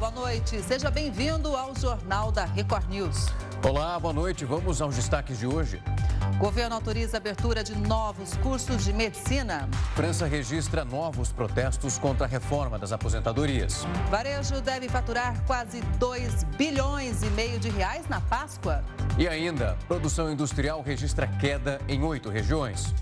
boa noite. Seja bem-vindo ao Jornal da Record News. Olá, boa noite. Vamos aos destaques de hoje. Governo autoriza a abertura de novos cursos de medicina. França registra novos protestos contra a reforma das aposentadorias. Varejo deve faturar quase 2 bilhões e meio de reais na Páscoa. E ainda, produção industrial registra queda em oito regiões.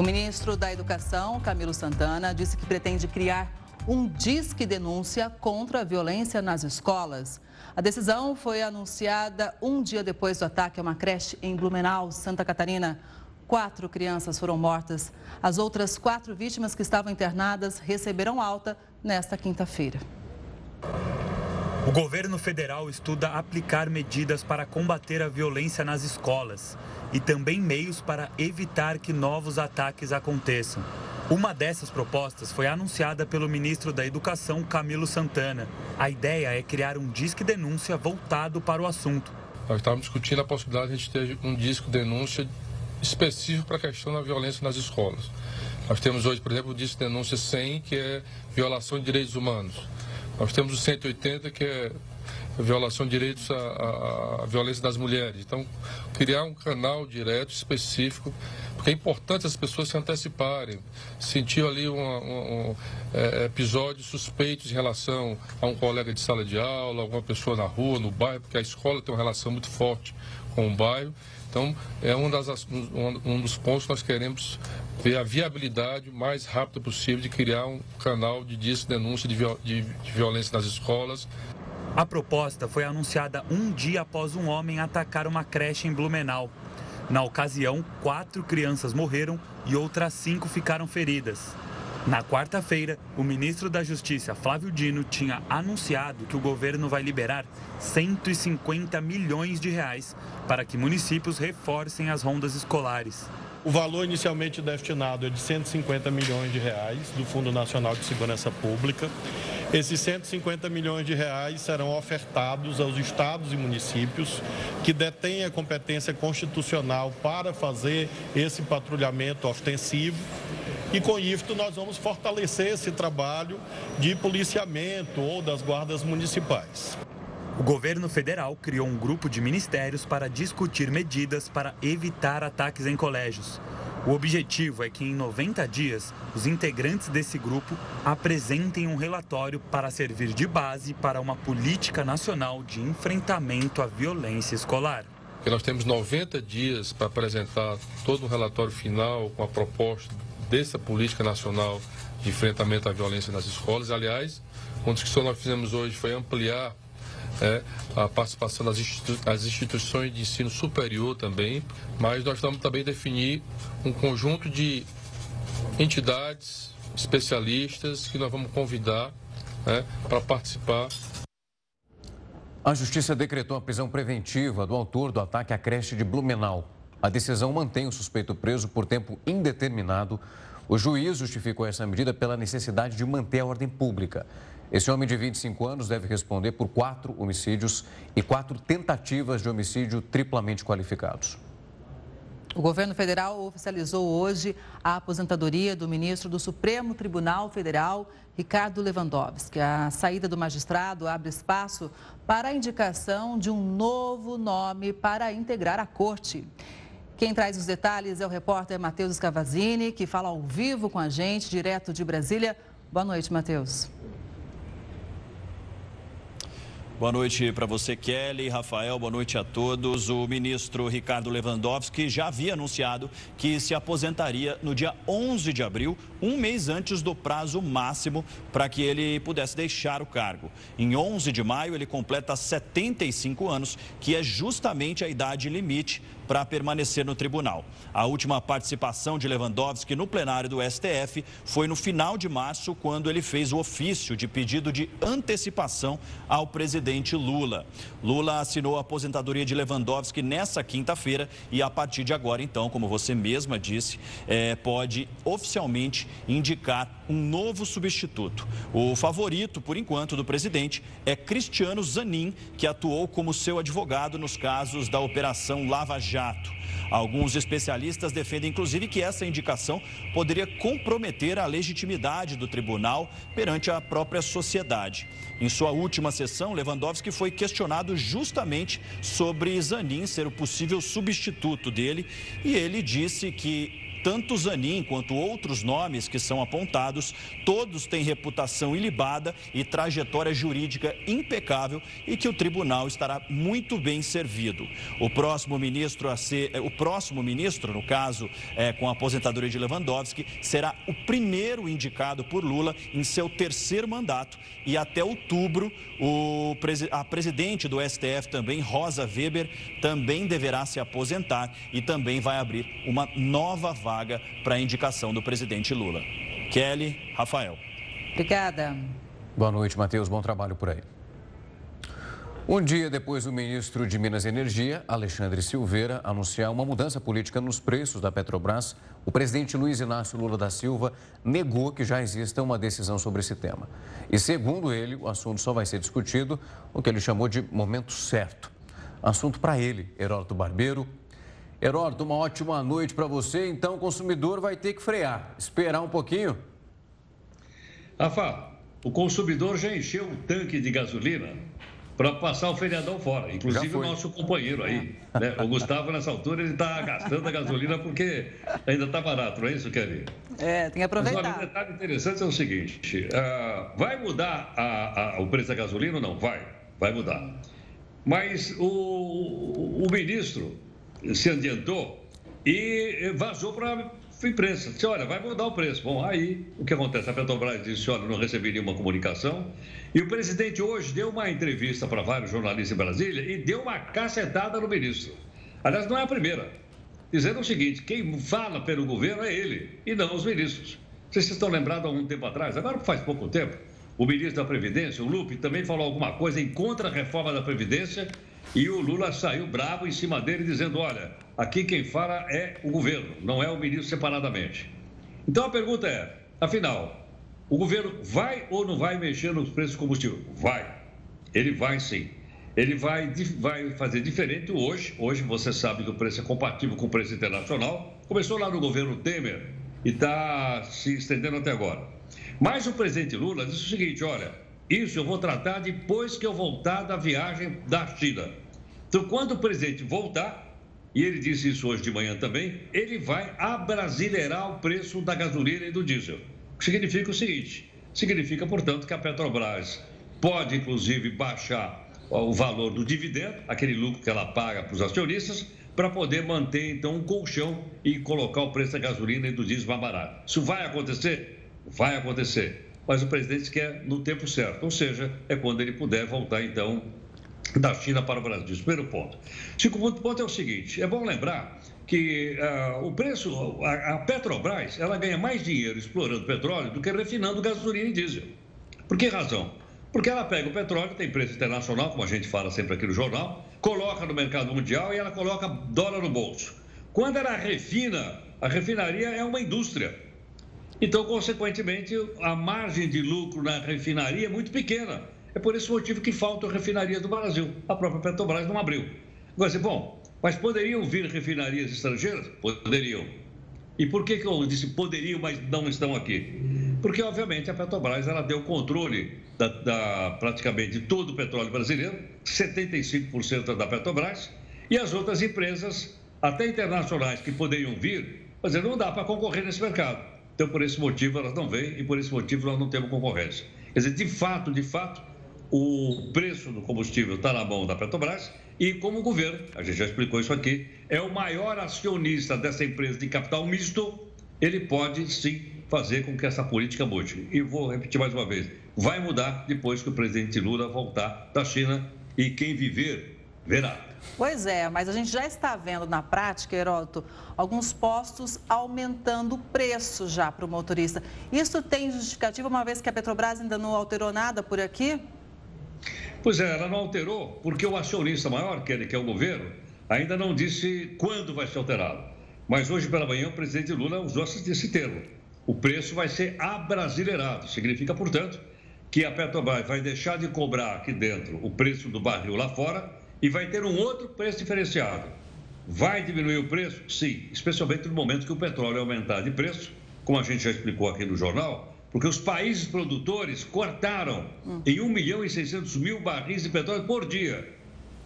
O ministro da Educação, Camilo Santana, disse que pretende criar um disque denúncia contra a violência nas escolas. A decisão foi anunciada um dia depois do ataque a uma creche em Blumenau, Santa Catarina. Quatro crianças foram mortas. As outras quatro vítimas que estavam internadas receberam alta nesta quinta-feira. O governo federal estuda aplicar medidas para combater a violência nas escolas e também meios para evitar que novos ataques aconteçam. Uma dessas propostas foi anunciada pelo ministro da Educação, Camilo Santana. A ideia é criar um disque denúncia voltado para o assunto. Nós estávamos discutindo a possibilidade de a gente ter um disco denúncia específico para a questão da violência nas escolas. Nós temos hoje, por exemplo, o disco denúncia 100, que é violação de direitos humanos. Nós temos o 180, que é violação de direitos à, à, violência das mulheres. Então, criar um canal direto, específico, porque é importante as pessoas se anteciparem. Sentiu ali um, um, um é, episódios suspeitos em relação a um colega de sala de aula, alguma pessoa na rua, no bairro, porque a escola tem uma relação muito forte com o bairro. Então, é um, das, um, dos pontos que nós queremos ver a viabilidade mais rápido possível de criar um canal de denúncia de, de, de violência nas escolas. A proposta foi anunciada um dia após um homem atacar uma creche em Blumenau. Na ocasião, quatro crianças morreram e outras cinco ficaram feridas. Na quarta-feira, o ministro da Justiça, Flávio Dino, tinha anunciado que o governo vai liberar 150 milhões de reais para que municípios reforcem as rondas escolares. O valor inicialmente destinado é de 150 milhões de reais do Fundo Nacional de Segurança Pública. Esses 150 milhões de reais serão ofertados aos estados e municípios que detêm a competência constitucional para fazer esse patrulhamento ostensivo. E com isso nós vamos fortalecer esse trabalho de policiamento ou das guardas municipais. O governo federal criou um grupo de ministérios para discutir medidas para evitar ataques em colégios. O objetivo é que em 90 dias, os integrantes desse grupo apresentem um relatório para servir de base para uma política nacional de enfrentamento à violência escolar. Porque nós temos 90 dias para apresentar todo um relatório final com a proposta dessa política nacional de enfrentamento à violência nas escolas. Aliás, uma discussão que nós fizemos hoje foi ampliar é, a participação das, institu instituições de ensino superior também, mas nós vamos também definir um conjunto de entidades, especialistas que nós vamos convidar né, para participar. A Justiça decretou a prisão preventiva do autor do ataque à creche de Blumenau. A decisão mantém o suspeito preso por tempo indeterminado. O juiz justificou essa medida pela necessidade de manter a ordem pública. Esse homem de 25 anos deve responder por quatro homicídios e quatro tentativas de homicídio triplamente qualificados. O governo federal oficializou hoje a aposentadoria do ministro do Supremo Tribunal Federal, Ricardo Lewandowski. A saída do magistrado abre espaço para a indicação de um novo nome para integrar a corte. Quem traz os detalhes é o repórter Matheus Scavazini, que fala ao vivo com a gente, direto de Brasília. Boa noite, Matheus. Boa noite para você, Kelly, Rafael, boa noite a todos. O ministro Ricardo Lewandowski já havia anunciado que se aposentaria no dia 11 de abril, um mês antes do prazo máximo para que ele pudesse deixar o cargo. Em 11 de maio, ele completa 75 anos, que é justamente a idade limite para permanecer no tribunal. A última participação de Lewandowski no plenário do STF foi no final de março, quando ele fez o ofício de pedido de antecipação ao presidente Lula. Lula assinou a aposentadoria de Lewandowski nessa quinta-feira e, a partir de agora, então, como você mesma disse, é, pode oficialmente indicar um novo substituto. O favorito, por enquanto, do presidente é Cristiano Zanin, que atuou como seu advogado nos casos da Operação Lava Jato. Alguns especialistas defendem, inclusive, que essa indicação poderia comprometer a legitimidade do tribunal perante a própria sociedade. Em sua última sessão, Lewandowski foi questionado justamente sobre Zanin ser o possível substituto dele e ele disse que tanto Zanin quanto outros nomes que são apontados, todos têm reputação ilibada e trajetória jurídica impecável e que o tribunal estará muito bem servido. O próximo ministro a ser, eh, o próximo ministro, no caso, é, com a aposentadoria de Lewandowski, será o primeiro indicado por Lula em seu terceiro mandato e até outubro o, a presidente do STF também, Rosa Weber, também deverá se aposentar e também vai abrir uma nova vaga vaga para a indicação do presidente Lula. Kelly, Rafael. Obrigada. Boa noite, Matheus. Bom trabalho por aí. Um dia depois do ministro de Minas e Energia, Alexandre Silveira, anunciar uma mudança política nos preços da Petrobras, o presidente Luiz Inácio Lula da Silva negou que já exista uma decisão sobre esse tema. E, segundo ele, o assunto só vai ser discutido no que ele chamou de momento certo. Assunto para ele, Heródoto Barbeiro, Heródoto, uma ótima noite para você. Então, o consumidor vai ter que frear, esperar um pouquinho. Rafa, o consumidor já encheu o tanque de gasolina para passar o feriadão fora. Inclusive o nosso companheiro aí. Né? O Gustavo, nessa altura, ele está gastando a gasolina porque ainda está barato, não é isso, Kelly? É, tem que aproveitar. Mas, olha, um detalhe interessante é o seguinte: uh, vai mudar a, a, o preço da gasolina ou não? Vai, vai mudar. Mas o, o ministro se adiantou e vazou para a imprensa. Disse, olha, vai mudar o preço. Bom, aí o que acontece? A Petrobras disse, olha, não recebi nenhuma comunicação. E o presidente hoje deu uma entrevista para vários jornalistas em Brasília e deu uma cacetada no ministro. Aliás, não é a primeira. Dizendo o seguinte, quem fala pelo governo é ele e não os ministros. Vocês estão lembrados há algum tempo atrás, agora faz pouco tempo, o ministro da Previdência, o Lupe, também falou alguma coisa em contra a reforma da Previdência e o Lula saiu bravo em cima dele, dizendo: olha, aqui quem fala é o governo, não é o ministro separadamente. Então a pergunta é: afinal, o governo vai ou não vai mexer nos preços do combustível? Vai. Ele vai sim. Ele vai, vai fazer diferente hoje. Hoje você sabe que o preço é compatível com o preço internacional. Começou lá no governo Temer e está se estendendo até agora. Mas o presidente Lula disse o seguinte: olha, isso eu vou tratar depois que eu voltar da viagem da China. Então, quando o presidente voltar, e ele disse isso hoje de manhã também, ele vai abrasileirar o preço da gasolina e do diesel. O que significa o seguinte: significa, portanto, que a Petrobras pode, inclusive, baixar o valor do dividendo, aquele lucro que ela paga para os acionistas, para poder manter, então, um colchão e colocar o preço da gasolina e do diesel mais barato. Isso vai acontecer? Vai acontecer mas o presidente quer no tempo certo, ou seja, é quando ele puder voltar, então, da China para o Brasil. Primeiro ponto. Segundo ponto é o seguinte: é bom lembrar que uh, o preço, a, a, Petrobras, ela ganha mais dinheiro explorando petróleo do que refinando gasolina e diesel. Por que razão? Porque ela pega o petróleo, tem preço internacional, como a gente fala sempre aqui no jornal, coloca no mercado mundial e ela coloca dólar no bolso. Quando ela refina, a refinaria é uma indústria. Então, consequentemente, a margem de lucro na refinaria é muito pequena. É por esse motivo que faltam refinarias do Brasil. A própria Petrobras não abriu. Agora, bom, mas poderiam vir refinarias estrangeiras? Poderiam. E por que, que eu disse poderiam, mas não estão aqui? Porque, obviamente, a Petrobras ela deu controle da, da praticamente todo o petróleo brasileiro, 75% da Petrobras, e as outras empresas, até internacionais, que poderiam vir, mas não dá para concorrer nesse mercado. Então, por esse motivo, elas não vêm e por esse motivo nós não temos concorrência. Quer dizer, de fato, de fato, o preço do combustível está na mão da Petrobras e, como o governo, a gente já explicou isso aqui, é o maior acionista dessa empresa de capital misto, ele pode sim fazer com que essa política mude. E vou repetir mais uma vez: vai mudar depois que o presidente Lula voltar da China e quem viver, verá. Pois é, mas a gente já está vendo na prática, Heródoto, alguns postos aumentando o preço já para o motorista. Isso tem justificativa, uma vez que a Petrobras ainda não alterou nada por aqui? Pois é, ela não alterou, porque o acionista maior, que, que é o governo, ainda não disse quando vai ser alterado. Mas hoje pela manhã o presidente Lula usou esse termo. O preço vai ser abrasileirado. Significa, portanto, que a Petrobras vai deixar de cobrar aqui dentro o preço do barril lá fora e vai ter um outro preço diferenciado. Vai diminuir o preço? Sim, especialmente no momento que o petróleo aumentar de preço, como a gente já explicou aqui no jornal, porque os países produtores cortaram em 1 milhão e 600 mil barris de petróleo por dia,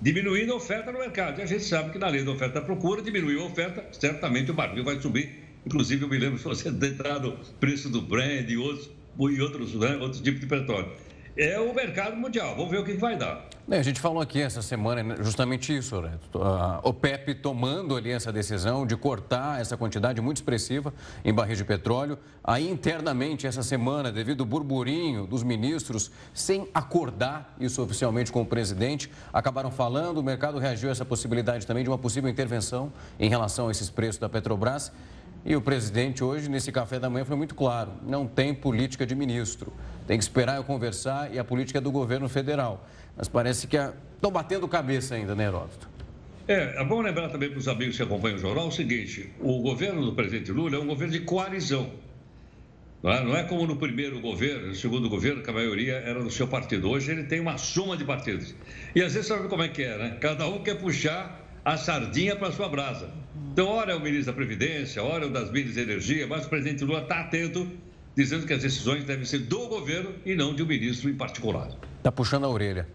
diminuindo a oferta no mercado. E a gente sabe que na lei da oferta e procura, diminuiu a oferta, certamente o barril vai subir. Inclusive, eu me lembro se você entrar no preço do Brand e outros e outros, né, outros tipos de petróleo. É o mercado mundial. Vamos ver o que vai dar. A gente falou aqui essa semana né, justamente isso, né? A OPEP tomando ali essa decisão de cortar essa quantidade muito expressiva em barris de petróleo. Aí internamente essa semana, devido ao burburinho dos ministros, sem acordar isso oficialmente com o presidente, acabaram falando, o mercado reagiu a essa possibilidade também de uma possível intervenção em relação a esses preços da Petrobras. E o presidente hoje, nesse café da manhã, foi muito claro: não tem política de ministro. Tem que esperar eu conversar e a política é do governo federal. Mas parece que estão batendo cabeça ainda, né, Heródoto? É, é bom lembrar também para os amigos que acompanham o jornal o seguinte: o governo do presidente Lula é um governo de coalizão. Não é, não é como no primeiro governo, no segundo governo, que a maioria era do seu partido. Hoje ele tem uma soma de partidos. E às vezes sabe como é que é, né? Cada um quer puxar a sardinha para sua brasa. Então, ora é o ministro da Previdência, ora é o das Minas e Energia, mas o presidente Lula está atento, dizendo que as decisões devem ser do governo e não de um ministro em particular. Está puxando a orelha.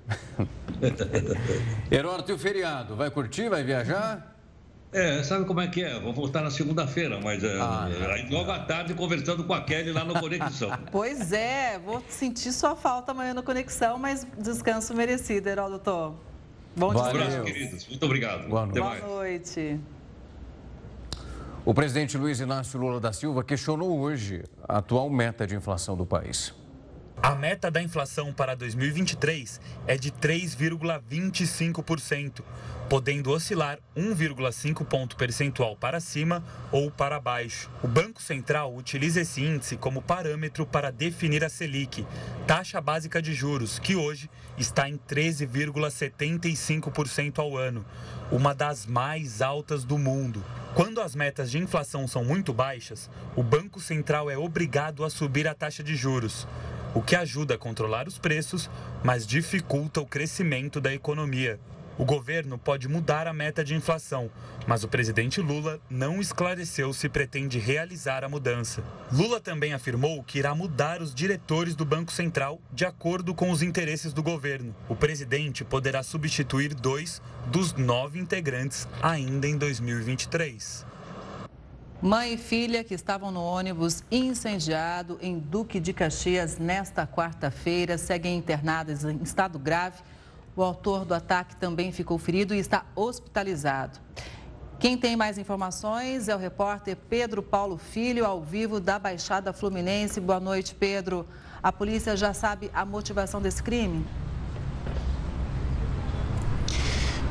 Heródoto, e o feriado? Vai curtir? Vai viajar? É, sabe como é que é? Vou voltar na segunda-feira, mas é, ah, é, logo à tarde conversando com a Kelly lá no Conexão. pois é, vou sentir sua falta amanhã no Conexão, mas descanso merecido, Heródoto. Bom dia. Um abraço, queridos. Muito obrigado. Boa noite. Boa noite. O presidente Luiz Inácio Lula da Silva questionou hoje a atual meta de inflação do país. A meta da inflação para 2023 é de 3,25%, podendo oscilar 1,5 ponto percentual para cima ou para baixo. O Banco Central utiliza esse índice como parâmetro para definir a Selic, taxa básica de juros, que hoje está em 13,75% ao ano, uma das mais altas do mundo. Quando as metas de inflação são muito baixas, o Banco Central é obrigado a subir a taxa de juros o que ajuda a controlar os preços, mas dificulta o crescimento da economia. O governo pode mudar a meta de inflação, mas o presidente Lula não esclareceu se pretende realizar a mudança. Lula também afirmou que irá mudar os diretores do Banco Central de acordo com os interesses do governo. O presidente poderá substituir dois dos nove integrantes ainda em 2023. Mãe e filha que estavam no ônibus incendiado em Duque de Caxias nesta quarta-feira seguem internadas em estado grave. O autor do ataque também ficou ferido e está hospitalizado. Quem tem mais informações é o repórter Pedro Paulo Filho, ao vivo da Baixada Fluminense. Boa noite, Pedro. A polícia já sabe a motivação desse crime?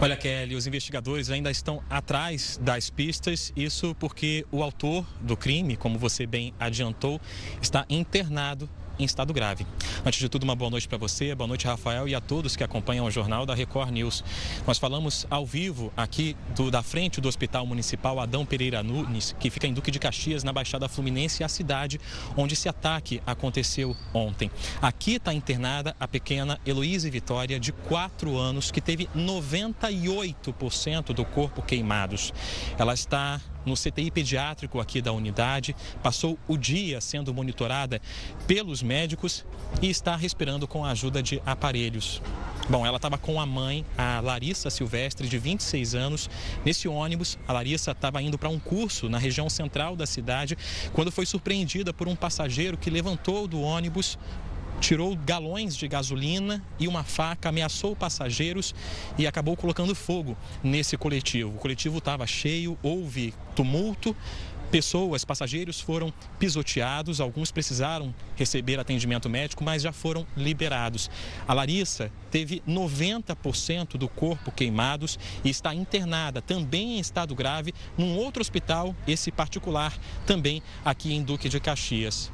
Olha, Kelly, os investigadores ainda estão atrás das pistas, isso porque o autor do crime, como você bem adiantou, está internado em estado grave. Antes de tudo, uma boa noite para você, boa noite, Rafael, e a todos que acompanham o jornal da Record News. Nós falamos ao vivo aqui do, da frente do Hospital Municipal Adão Pereira Nunes, que fica em Duque de Caxias, na Baixada Fluminense, a cidade onde esse ataque aconteceu ontem. Aqui está internada a pequena Heloísa Vitória, de 4 anos, que teve 98% do corpo queimados. Ela está no CTI pediátrico aqui da unidade, passou o dia sendo monitorada pelos médicos e está respirando com a ajuda de aparelhos. Bom, ela estava com a mãe, a Larissa Silvestre, de 26 anos, nesse ônibus. A Larissa estava indo para um curso na região central da cidade quando foi surpreendida por um passageiro que levantou do ônibus, tirou galões de gasolina e uma faca, ameaçou passageiros e acabou colocando fogo nesse coletivo. O coletivo estava cheio, houve tumulto. pessoas, passageiros foram pisoteados, alguns precisaram receber atendimento médico, mas já foram liberados. A Larissa teve 90% do corpo queimados e está internada, também em estado grave, num outro hospital, esse particular, também aqui em Duque de Caxias.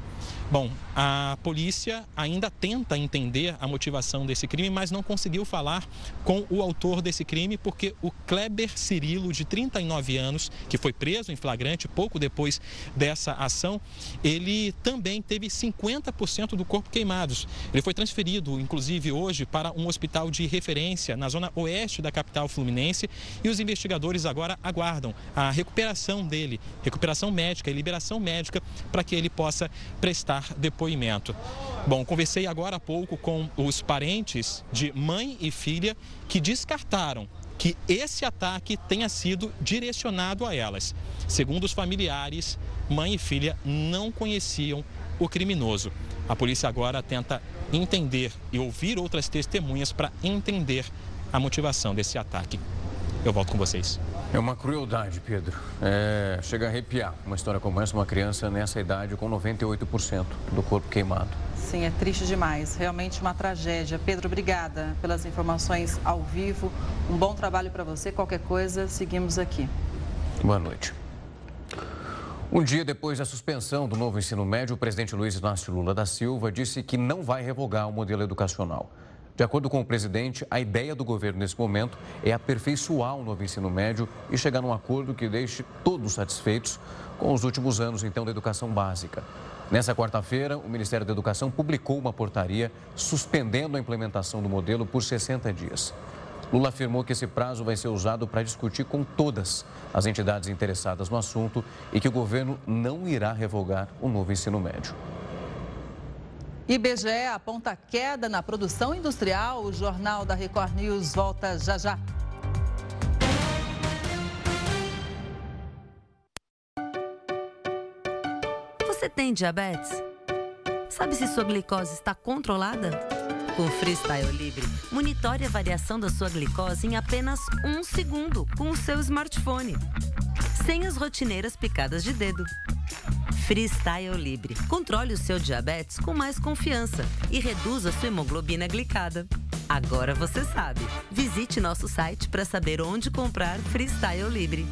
Bom, a polícia ainda tenta entender a motivação desse crime, mas não conseguiu falar com o autor desse crime, porque o Kleber Cirilo, de 39 anos, que foi preso em flagrante pouco depois dessa ação, ele também teve 50% do corpo queimados. Ele foi transferido, inclusive hoje, para um hospital de referência na zona oeste da capital fluminense e os investigadores agora aguardam a recuperação dele, recuperação médica e liberação médica para que ele possa prestar depoimento. Bom, conversei agora há pouco com os parentes de mãe e filha que descartaram que esse ataque tenha sido direcionado a elas. Segundo os familiares, mãe e filha não conheciam o criminoso. A polícia agora tenta entender e ouvir outras testemunhas para entender a motivação desse ataque. Eu volto com vocês. É uma crueldade, Pedro. É, chega a arrepiar uma história como essa, uma criança nessa idade com 98% do corpo queimado. Sim, é triste demais. Realmente uma tragédia. Pedro, obrigada pelas informações ao vivo. Um bom trabalho para você. Qualquer coisa, seguimos aqui. Boa noite. Um dia depois da suspensão do novo ensino médio, o presidente Luiz Inácio Lula da Silva disse que não vai revogar o modelo educacional. De acordo com o presidente, a ideia do governo nesse momento é aperfeiçoar o novo ensino médio e chegar num acordo que deixe todos satisfeitos com os últimos anos, então, da educação básica. Nessa quarta-feira, o Ministério da Educação publicou uma portaria suspendendo a implementação do modelo por 60 dias. Lula afirmou que esse prazo vai ser usado para discutir com todas as entidades interessadas no assunto e que o governo não irá revogar o novo ensino médio. IBGE aponta queda na produção industrial. O Jornal da Record News volta já já. Você tem diabetes? Sabe se sua glicose está controlada? Com Freestyle Libre, monitore a variação da sua glicose em apenas um segundo com o seu smartphone, sem as rotineiras picadas de dedo. Freestyle Libre. Controle o seu diabetes com mais confiança e reduza sua hemoglobina glicada. Agora você sabe. Visite nosso site para saber onde comprar Freestyle Libre.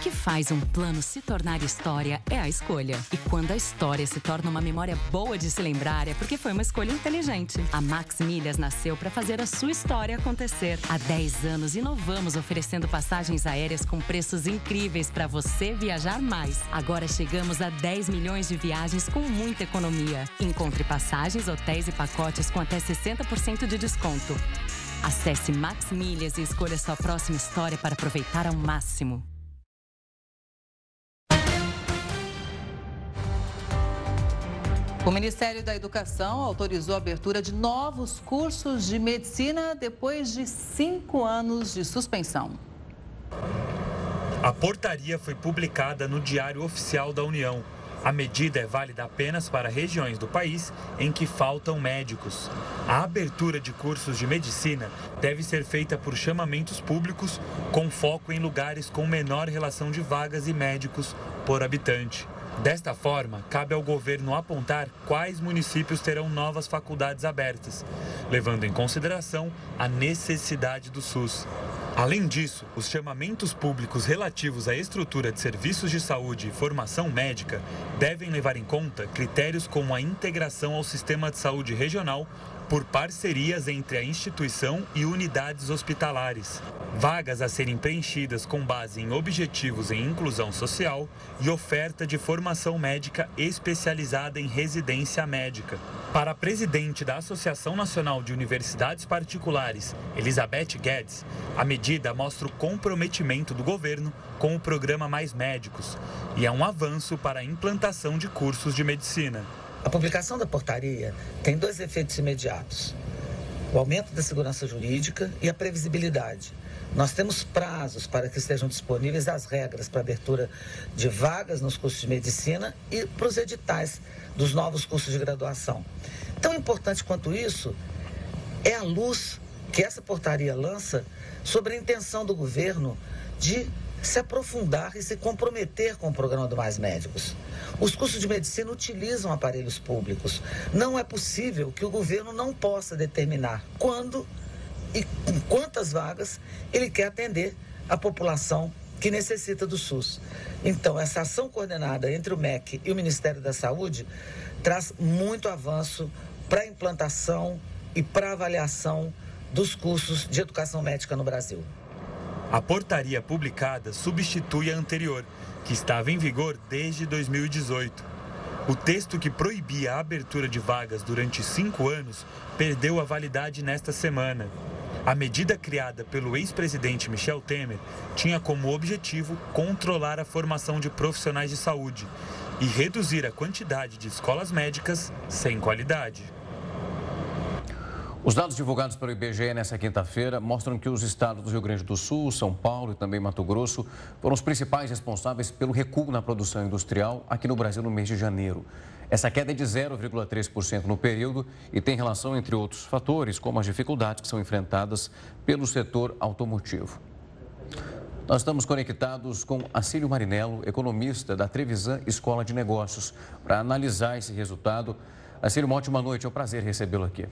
Que faz um plano se tornar história é a escolha. E quando a história se torna uma memória boa de se lembrar, é porque foi uma escolha inteligente. A Max Milhas nasceu para fazer a sua história acontecer. Há 10 anos inovamos oferecendo passagens aéreas com preços incríveis para você viajar mais. Agora chegamos a 10 milhões de viagens com muita economia. Encontre passagens, hotéis e pacotes com até 60% de desconto. Acesse Max Milhas e escolha sua próxima história para aproveitar ao máximo. O Ministério da Educação autorizou a abertura de novos cursos de medicina depois de cinco anos de suspensão. A portaria foi publicada no Diário Oficial da União. A medida é válida apenas para regiões do país em que faltam médicos. A abertura de cursos de medicina deve ser feita por chamamentos públicos, com foco em lugares com menor relação de vagas e médicos por habitante. Desta forma, cabe ao governo apontar quais municípios terão novas faculdades abertas, levando em consideração a necessidade do SUS. Além disso, os chamamentos públicos relativos à estrutura de serviços de saúde e formação médica devem levar em conta critérios como a integração ao sistema de saúde regional por parcerias entre a instituição e unidades hospitalares. Vagas a serem preenchidas com base em objetivos em inclusão social e oferta de formação médica especializada em residência médica. Para a presidente da Associação Nacional de Universidades Particulares, Elizabeth Guedes, a medida mostra o comprometimento do governo com o programa Mais Médicos e é um avanço para a implantação de cursos de medicina. A publicação da portaria tem dois efeitos imediatos: o aumento da segurança jurídica e a previsibilidade. Nós temos prazos para que estejam disponíveis as regras para abertura de vagas nos cursos de medicina e para os editais dos novos cursos de graduação. Tão importante quanto isso é a luz que essa portaria lança sobre a intenção do governo de se aprofundar e se comprometer com o programa do Mais Médicos. Os cursos de medicina utilizam aparelhos públicos. Não é possível que o governo não possa determinar quando e com quantas vagas ele quer atender a população que necessita do SUS. Então, essa ação coordenada entre o MEC e o Ministério da Saúde traz muito avanço para a implantação e para a avaliação dos cursos de educação médica no Brasil. A portaria publicada substitui a anterior, que estava em vigor desde 2018. O texto que proibia a abertura de vagas durante cinco anos perdeu a validade nesta semana. A medida criada pelo ex-presidente Michel Temer tinha como objetivo controlar a formação de profissionais de saúde e reduzir a quantidade de escolas médicas sem qualidade. Os dados divulgados pelo IBGE nesta quinta-feira mostram que os estados do Rio Grande do Sul, São Paulo e também Mato Grosso foram os principais responsáveis pelo recuo na produção industrial aqui no Brasil no mês de janeiro. Essa queda é de 0,3% no período e tem relação, entre outros fatores, como as dificuldades que são enfrentadas pelo setor automotivo. Nós estamos conectados com Acílio Marinello, economista da Trevisan Escola de Negócios, para analisar esse resultado. Acílio, uma ótima noite, é um prazer recebê-lo aqui.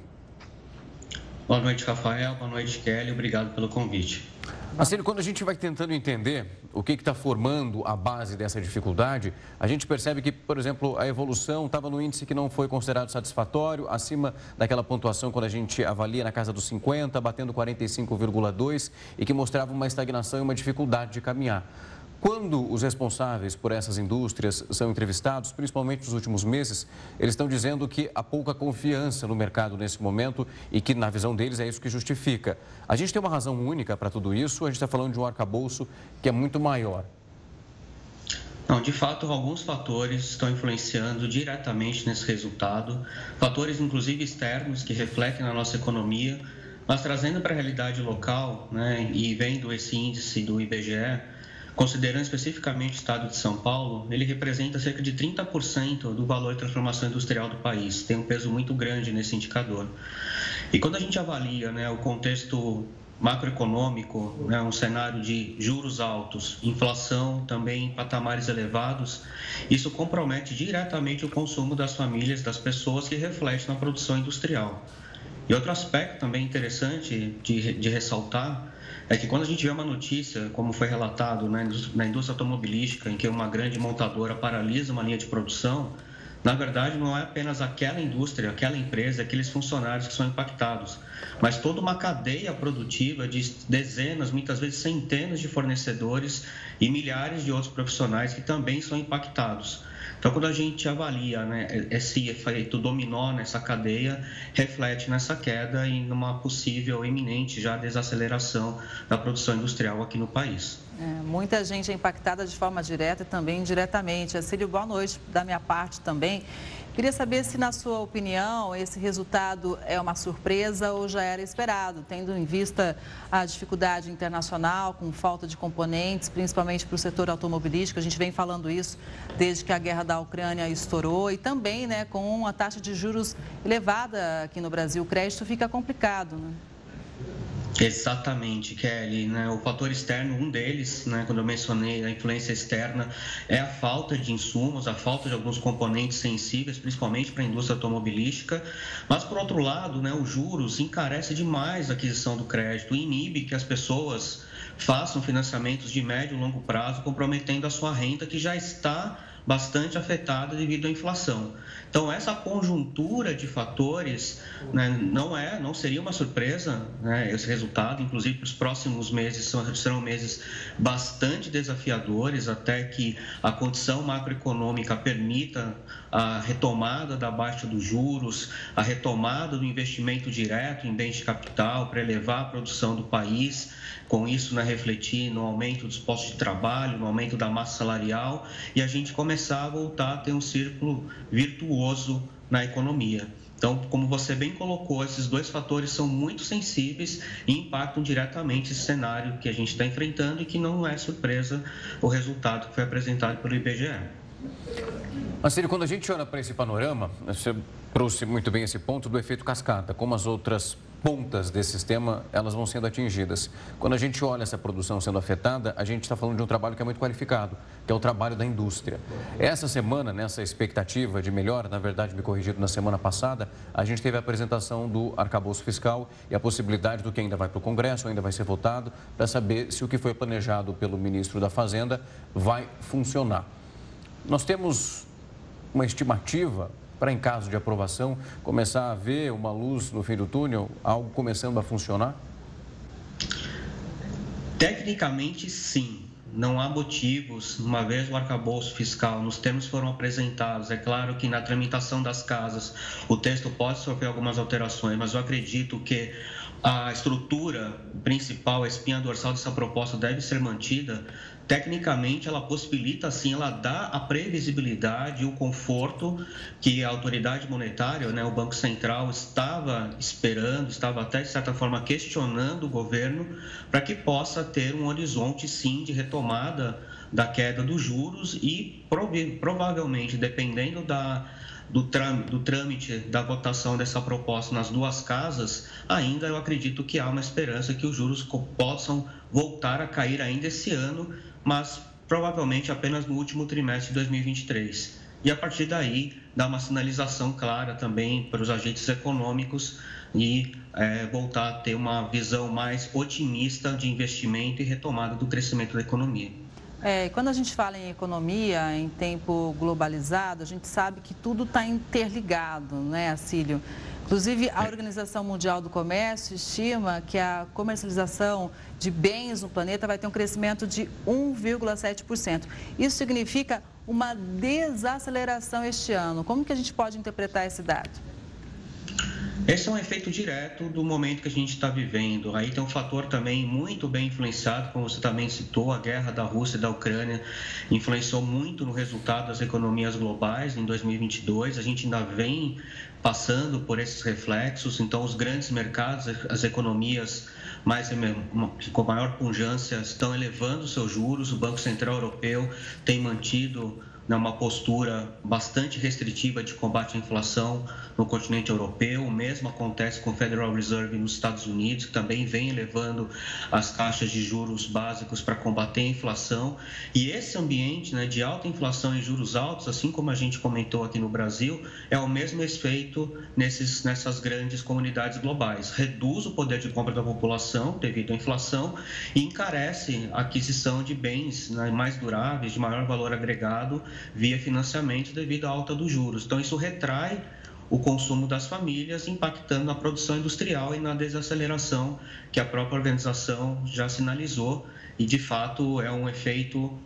Boa noite, Rafael. Boa noite, Kelly. Obrigado pelo convite. Marcelo, quando a gente vai tentando entender o que está formando a base dessa dificuldade, a gente percebe que, por exemplo, a evolução estava no índice que não foi considerado satisfatório, acima daquela pontuação quando a gente avalia na casa dos 50, batendo 45,2 e que mostrava uma estagnação e uma dificuldade de caminhar. Quando os responsáveis por essas indústrias são entrevistados, principalmente nos últimos meses, eles estão dizendo que há pouca confiança no mercado nesse momento e que, na visão deles, é isso que justifica. A gente tem uma razão única para tudo isso, a gente está falando de um arcabouço que é muito maior. Não, de fato, alguns fatores estão influenciando diretamente nesse resultado, fatores inclusive externos que refletem na nossa economia, mas trazendo para a realidade local, né, e vendo esse índice do IBGE, Considerando especificamente o estado de São Paulo, ele representa cerca de 30% do valor de transformação industrial do país, tem um peso muito grande nesse indicador. E quando a gente avalia né, o contexto macroeconômico, né, um cenário de juros altos, inflação também em patamares elevados, isso compromete diretamente o consumo das famílias, das pessoas que reflete na produção industrial. E outro aspecto também interessante de, de ressaltar é que quando a gente vê uma notícia, como foi relatado né, na indústria automobilística, em que uma grande montadora paralisa uma linha de produção, na verdade não é apenas aquela indústria, aquela empresa, aqueles funcionários que são impactados, mas toda uma cadeia produtiva de dezenas, muitas vezes centenas de fornecedores e milhares de outros profissionais que também são impactados. Então, quando a gente avalia né, esse efeito dominó nessa cadeia, reflete nessa queda e numa possível iminente já desaceleração da produção industrial aqui no país. É, muita gente é impactada de forma direta e também indiretamente. Cílio, boa noite da minha parte também. Queria saber se, na sua opinião, esse resultado é uma surpresa ou já era esperado, tendo em vista a dificuldade internacional, com falta de componentes, principalmente para o setor automobilístico. A gente vem falando isso desde que a guerra da Ucrânia estourou e também né, com uma taxa de juros elevada aqui no Brasil. O crédito fica complicado. Né? Exatamente, Kelly. Né? O fator externo, um deles, né, quando eu mencionei a influência externa, é a falta de insumos, a falta de alguns componentes sensíveis, principalmente para a indústria automobilística. Mas, por outro lado, né, os juros encarece demais a aquisição do crédito, inibe que as pessoas façam financiamentos de médio e longo prazo, comprometendo a sua renda que já está bastante afetada devido à inflação. Então essa conjuntura de fatores né, não é, não seria uma surpresa né, esse resultado. Inclusive, os próximos meses são, serão meses bastante desafiadores até que a condição macroeconômica permita a retomada da baixa dos juros, a retomada do investimento direto em bens de capital para elevar a produção do país com isso né, refletir no aumento dos postos de trabalho, no aumento da massa salarial e a gente começar a voltar a ter um círculo virtuoso na economia. Então, como você bem colocou, esses dois fatores são muito sensíveis e impactam diretamente esse cenário que a gente está enfrentando e que não é surpresa o resultado que foi apresentado pelo IBGE. Marcelo, quando a gente olha para esse panorama, você trouxe muito bem esse ponto do efeito cascata, como as outras pontas desse sistema elas vão sendo atingidas. Quando a gente olha essa produção sendo afetada, a gente está falando de um trabalho que é muito qualificado, que é o trabalho da indústria. Essa semana, nessa expectativa de melhora, na verdade, me corrigido na semana passada, a gente teve a apresentação do arcabouço fiscal e a possibilidade do que ainda vai para o Congresso, ainda vai ser votado, para saber se o que foi planejado pelo ministro da Fazenda vai funcionar. Nós temos uma estimativa para, em caso de aprovação, começar a ver uma luz no fim do túnel, algo começando a funcionar? Tecnicamente, sim. Não há motivos, uma vez o arcabouço fiscal nos termos foram apresentados. É claro que na tramitação das casas o texto pode sofrer algumas alterações, mas eu acredito que a estrutura principal, a espinha dorsal dessa proposta deve ser mantida tecnicamente ela possibilita assim, ela dá a previsibilidade e o conforto que a autoridade monetária, né, o Banco Central estava esperando, estava até de certa forma questionando o governo para que possa ter um horizonte sim de retomada da queda dos juros e provavelmente dependendo da do trâmite, do trâmite da votação dessa proposta nas duas casas, ainda eu acredito que há uma esperança que os juros possam voltar a cair ainda esse ano, mas provavelmente apenas no último trimestre de 2023. E a partir daí, dá uma sinalização clara também para os agentes econômicos e é, voltar a ter uma visão mais otimista de investimento e retomada do crescimento da economia. É, quando a gente fala em economia, em tempo globalizado, a gente sabe que tudo está interligado, né, Acílio? Inclusive, a Organização Mundial do Comércio estima que a comercialização de bens no planeta vai ter um crescimento de 1,7%. Isso significa uma desaceleração este ano. Como que a gente pode interpretar esse dado? Esse é um efeito direto do momento que a gente está vivendo. Aí tem um fator também muito bem influenciado, como você também citou, a guerra da Rússia e da Ucrânia influenciou muito no resultado das economias globais em 2022. A gente ainda vem passando por esses reflexos, então os grandes mercados, as economias mais com maior pungência estão elevando seus juros. O Banco Central Europeu tem mantido uma postura bastante restritiva de combate à inflação no continente europeu. O mesmo acontece com o Federal Reserve nos Estados Unidos, que também vem elevando as taxas de juros básicos para combater a inflação. E esse ambiente né, de alta inflação e juros altos, assim como a gente comentou aqui no Brasil, é o mesmo efeito nesses, nessas grandes comunidades globais. Reduz o poder de compra da população devido à inflação e encarece a aquisição de bens né, mais duráveis, de maior valor agregado via financiamento devido à alta dos juros. Então, isso retrai o consumo das famílias, impactando na produção industrial e na desaceleração que a própria organização já sinalizou, e de fato é um efeito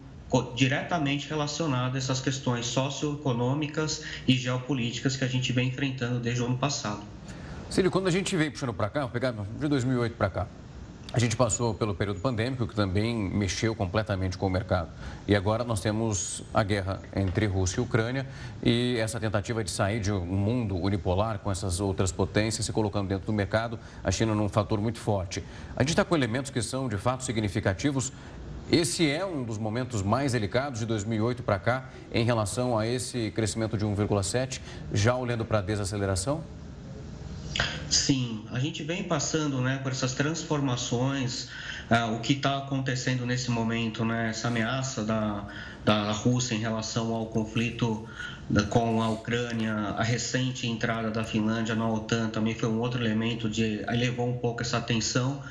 diretamente relacionado a essas questões socioeconômicas e geopolíticas que a gente vem enfrentando desde o ano passado. Cílio, quando a gente vem puxando para cá, vou pegar de 2008 para cá, a gente passou pelo período pandêmico, que também mexeu completamente com o mercado. E agora nós temos a guerra entre Rússia e Ucrânia e essa tentativa de sair de um mundo unipolar com essas outras potências se colocando dentro do mercado, a China num fator muito forte. A gente está com elementos que são de fato significativos. Esse é um dos momentos mais delicados de 2008 para cá em relação a esse crescimento de 1,7, já olhando para a desaceleração? Sim, a gente vem passando né, por essas transformações, uh, o que está acontecendo nesse momento, né, essa ameaça da, da Rússia em relação ao conflito da, com a Ucrânia, a recente entrada da Finlândia na OTAN também foi um outro elemento de elevou um pouco essa atenção.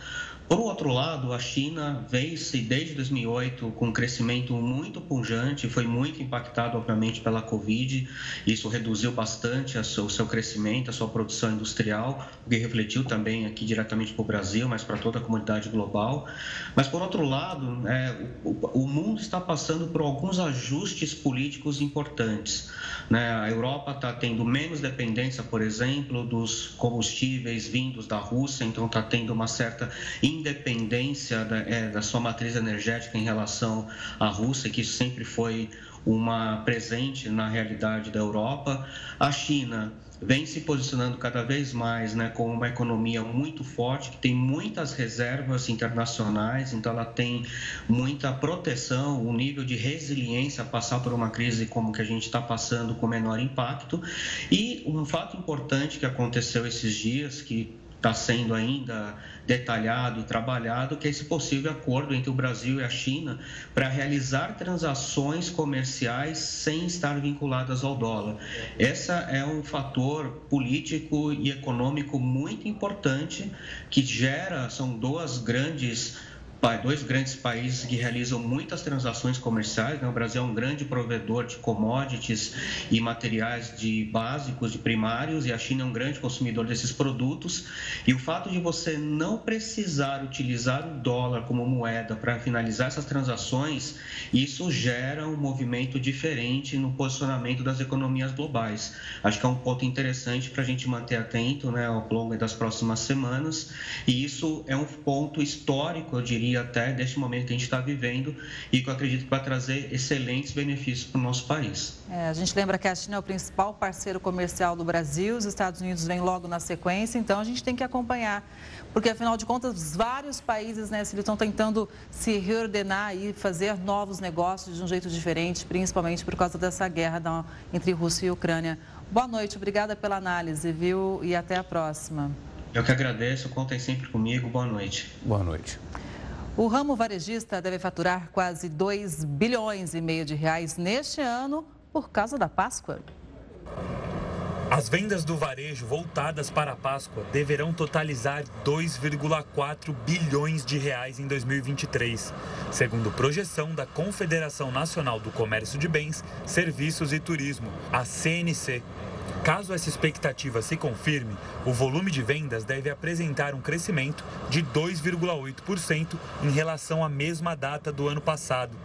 Por outro lado, a China veio-se desde 2008 com um crescimento muito pungente, foi muito impactado, obviamente, pela Covid. Isso reduziu bastante o seu crescimento, a sua produção industrial, o que refletiu também aqui diretamente para o Brasil, mas para toda a comunidade global. Mas, por outro lado, é, o, o mundo está passando por alguns ajustes políticos importantes. Né? A Europa está tendo menos dependência, por exemplo, dos combustíveis vindos da Rússia, então está tendo uma certa independência da, é, da sua matriz energética em relação à Rússia, que sempre foi uma presente na realidade da Europa. A China vem se posicionando cada vez mais né, como uma economia muito forte, que tem muitas reservas internacionais, então ela tem muita proteção, um nível de resiliência a passar por uma crise como que a gente está passando com menor impacto. E um fato importante que aconteceu esses dias, que está sendo ainda detalhado e trabalhado, que é esse possível acordo entre o Brasil e a China para realizar transações comerciais sem estar vinculadas ao dólar. Esse é um fator político e econômico muito importante que gera, são duas grandes dois grandes países que realizam muitas transações comerciais. Né? O Brasil é um grande provedor de commodities e materiais de básicos, de primários, e a China é um grande consumidor desses produtos. E o fato de você não precisar utilizar o dólar como moeda para finalizar essas transações, isso gera um movimento diferente no posicionamento das economias globais. Acho que é um ponto interessante para a gente manter atento né, ao longo das próximas semanas. E isso é um ponto histórico, eu diria até deste momento que a gente está vivendo e que eu acredito que vai trazer excelentes benefícios para o nosso país. É, a gente lembra que a China é o principal parceiro comercial do Brasil, os Estados Unidos vêm logo na sequência, então a gente tem que acompanhar, porque afinal de contas vários países né, estão tentando se reordenar e fazer novos negócios de um jeito diferente, principalmente por causa dessa guerra da, entre Rússia e Ucrânia. Boa noite, obrigada pela análise, viu? E até a próxima. Eu que agradeço, contem sempre comigo. Boa noite. Boa noite. O ramo varejista deve faturar quase 2 bilhões e meio de reais neste ano por causa da Páscoa. As vendas do varejo voltadas para a Páscoa deverão totalizar 2,4 bilhões de reais em 2023, segundo projeção da Confederação Nacional do Comércio de Bens, Serviços e Turismo, a CNC. Caso essa expectativa se confirme, o volume de vendas deve apresentar um crescimento de 2,8% em relação à mesma data do ano passado.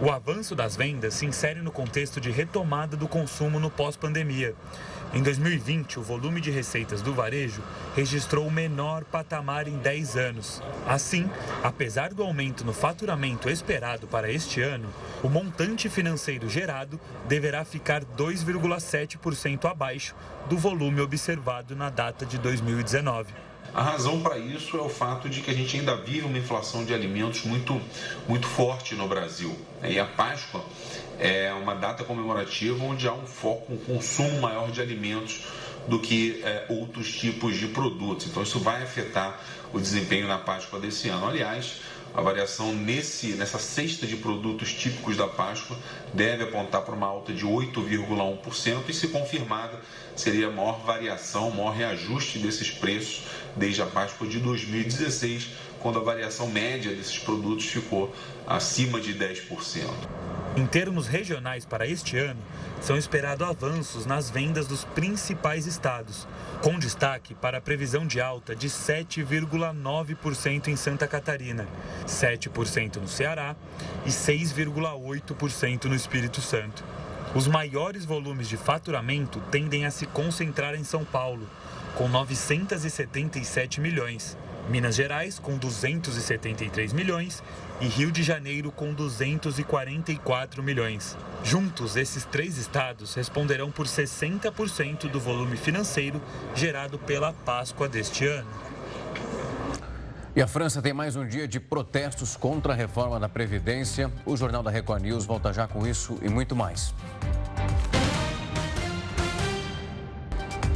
O avanço das vendas se insere no contexto de retomada do consumo no pós-pandemia. Em 2020, o volume de receitas do varejo registrou o menor patamar em 10 anos. Assim, apesar do aumento no faturamento esperado para este ano, o montante financeiro gerado deverá ficar 2,7% abaixo do volume observado na data de 2019. A razão para isso é o fato de que a gente ainda vive uma inflação de alimentos muito, muito forte no Brasil. E a Páscoa é uma data comemorativa onde há um foco, um consumo maior de alimentos do que é, outros tipos de produtos. Então isso vai afetar o desempenho na Páscoa desse ano. Aliás, a variação nesse, nessa cesta de produtos típicos da Páscoa deve apontar para uma alta de 8,1% e, se confirmada, seria a maior variação, maior reajuste desses preços desde a Páscoa de 2016, quando a variação média desses produtos ficou acima de 10%. Em termos regionais para este ano, são esperados avanços nas vendas dos principais estados, com destaque para a previsão de alta de 7,9% em Santa Catarina, 7% no Ceará e 6,8% no Espírito Santo. Os maiores volumes de faturamento tendem a se concentrar em São Paulo, com 977 milhões, Minas Gerais com 273 milhões e Rio de Janeiro com 244 milhões. Juntos, esses três estados responderão por 60% do volume financeiro gerado pela Páscoa deste ano. E a França tem mais um dia de protestos contra a reforma da Previdência. O Jornal da Record News volta já com isso e muito mais.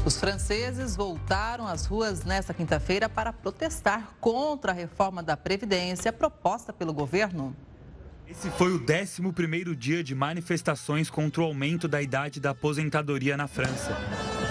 Os franceses voltaram às ruas nesta quinta-feira para protestar contra a reforma da Previdência proposta pelo governo. Esse foi o 11º dia de manifestações contra o aumento da idade da aposentadoria na França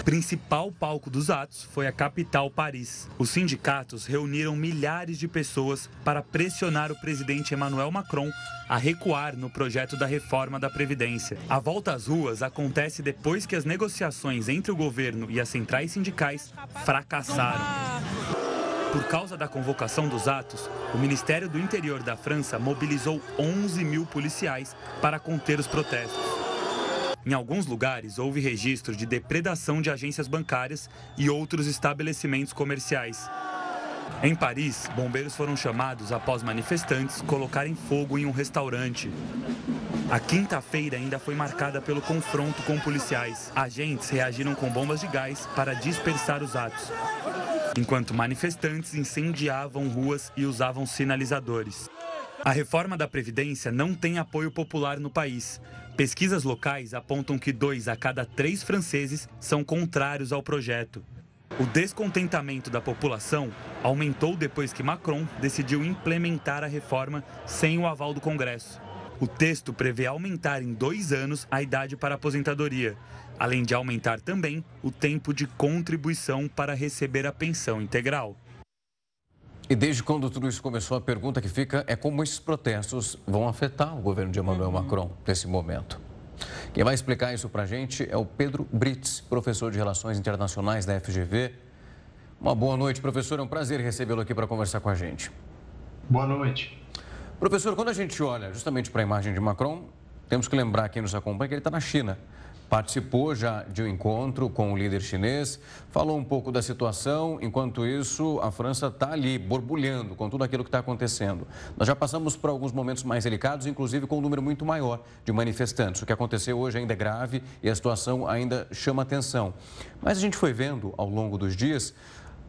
principal palco dos atos foi a capital Paris. Os sindicatos reuniram milhares de pessoas para pressionar o presidente Emmanuel Macron a recuar no projeto da reforma da Previdência. A volta às ruas acontece depois que as negociações entre o governo e as centrais sindicais fracassaram. Por causa da convocação dos atos, o Ministério do Interior da França mobilizou 11 mil policiais para conter os protestos. Em alguns lugares, houve registro de depredação de agências bancárias e outros estabelecimentos comerciais. Em Paris, bombeiros foram chamados após manifestantes colocarem fogo em um restaurante. A quinta-feira ainda foi marcada pelo confronto com policiais. Agentes reagiram com bombas de gás para dispersar os atos, enquanto manifestantes incendiavam ruas e usavam sinalizadores. A reforma da Previdência não tem apoio popular no país. Pesquisas locais apontam que dois a cada três franceses são contrários ao projeto. O descontentamento da população aumentou depois que Macron decidiu implementar a reforma sem o aval do Congresso. O texto prevê aumentar em dois anos a idade para aposentadoria, além de aumentar também o tempo de contribuição para receber a pensão integral. E desde quando tudo isso começou, a pergunta que fica é como esses protestos vão afetar o governo de Emmanuel Macron nesse momento. Quem vai explicar isso para a gente é o Pedro Brits, professor de Relações Internacionais da FGV. Uma boa noite, professor. É um prazer recebê-lo aqui para conversar com a gente. Boa noite. Professor, quando a gente olha justamente para a imagem de Macron, temos que lembrar quem nos acompanha que ele está na China. Participou já de um encontro com o líder chinês, falou um pouco da situação. Enquanto isso, a França está ali borbulhando com tudo aquilo que está acontecendo. Nós já passamos por alguns momentos mais delicados, inclusive com um número muito maior de manifestantes. O que aconteceu hoje ainda é grave e a situação ainda chama atenção. Mas a gente foi vendo ao longo dos dias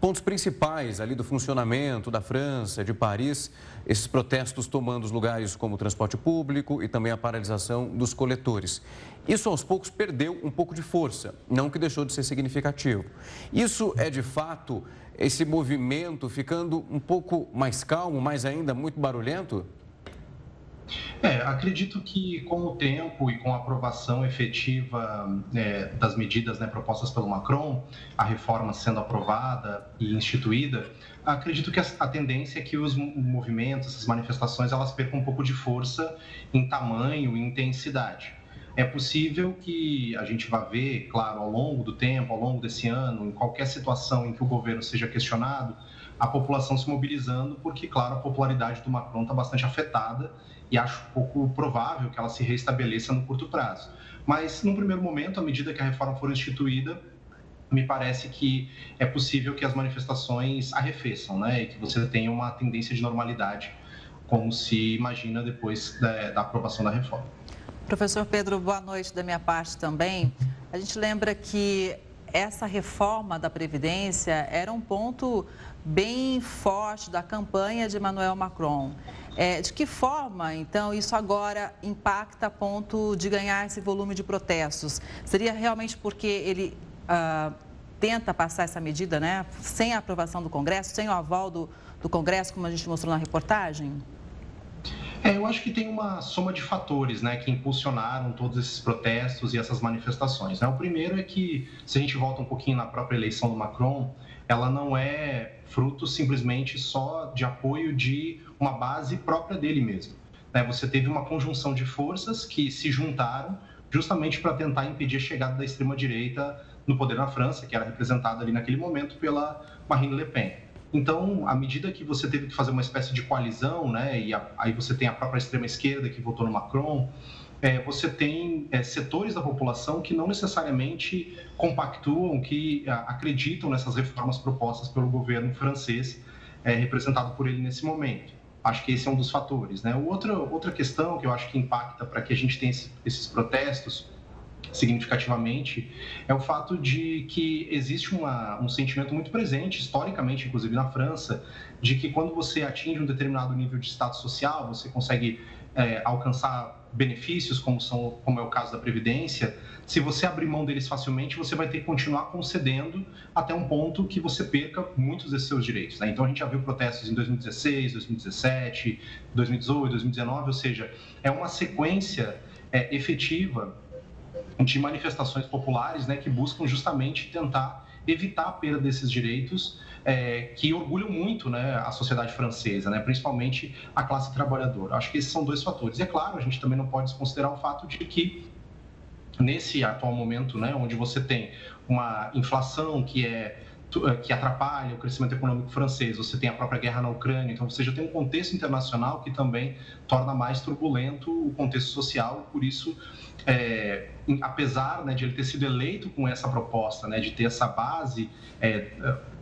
pontos principais ali do funcionamento da França, de Paris, esses protestos tomando os lugares como o transporte público e também a paralisação dos coletores. Isso aos poucos perdeu um pouco de força, não que deixou de ser significativo. Isso é de fato esse movimento ficando um pouco mais calmo, mas ainda muito barulhento? É, acredito que com o tempo e com a aprovação efetiva é, das medidas né, propostas pelo Macron, a reforma sendo aprovada e instituída, acredito que a, tendência é que os movimentos, essas manifestações, elas percam um pouco de força em tamanho e intensidade. É possível que a gente vá ver, claro, ao longo do tempo, ao longo desse ano, em qualquer situação em que o governo seja questionado, a população se mobilizando, porque, claro, a popularidade do Macron está bastante afetada e acho pouco provável que ela se restabeleça no curto prazo. Mas, num primeiro momento, à medida que a reforma for instituída, me parece que é possível que as manifestações arrefeçam, né? E que você tenha uma tendência de normalidade, como se imagina depois da, da aprovação da reforma. Professor Pedro, boa noite da minha parte também. A gente lembra que essa reforma da Previdência era um ponto bem forte da campanha de Emmanuel Macron. É, de que forma, então, isso agora impacta a ponto de ganhar esse volume de protestos? Seria realmente porque ele ah, tenta passar essa medida, né, sem a aprovação do Congresso, sem o aval do, do Congresso, como a gente mostrou na reportagem? É, eu acho que tem uma soma de fatores né, que impulsionaram todos esses protestos e essas manifestações. Né? O primeiro é que, se a gente volta um pouquinho na própria eleição do Macron, ela não é fruto simplesmente só de apoio de uma base própria dele mesmo. Né? Você teve uma conjunção de forças que se juntaram justamente para tentar impedir a chegada da extrema-direita no poder na França, que era representada ali naquele momento pela Marine Le Pen. Então, à medida que você teve que fazer uma espécie de coalizão, né, e a, aí você tem a própria extrema-esquerda que votou no Macron, é, você tem é, setores da população que não necessariamente compactuam, que a, acreditam nessas reformas propostas pelo governo francês, é, representado por ele nesse momento. Acho que esse é um dos fatores. Né? Outra, outra questão que eu acho que impacta para que a gente tenha esse, esses protestos significativamente é o fato de que existe uma, um sentimento muito presente, historicamente, inclusive na França, de que quando você atinge um determinado nível de status social, você consegue é, alcançar benefícios, como, são, como é o caso da Previdência, se você abrir mão deles facilmente, você vai ter que continuar concedendo até um ponto que você perca muitos desses seus direitos. Né? Então, a gente já viu protestos em 2016, 2017, 2018, 2019, ou seja, é uma sequência é, efetiva de manifestações populares né, que buscam justamente tentar evitar a perda desses direitos é, que orgulham muito né, a sociedade francesa, né, principalmente a classe trabalhadora. Acho que esses são dois fatores. E é claro, a gente também não pode desconsiderar o fato de que nesse atual momento, né, onde você tem uma inflação que é que atrapalha o crescimento econômico francês, você tem a própria guerra na Ucrânia, então você já tem um contexto internacional que também torna mais turbulento o contexto social, por isso, é, apesar né, de ele ter sido eleito com essa proposta, né, de ter essa base é,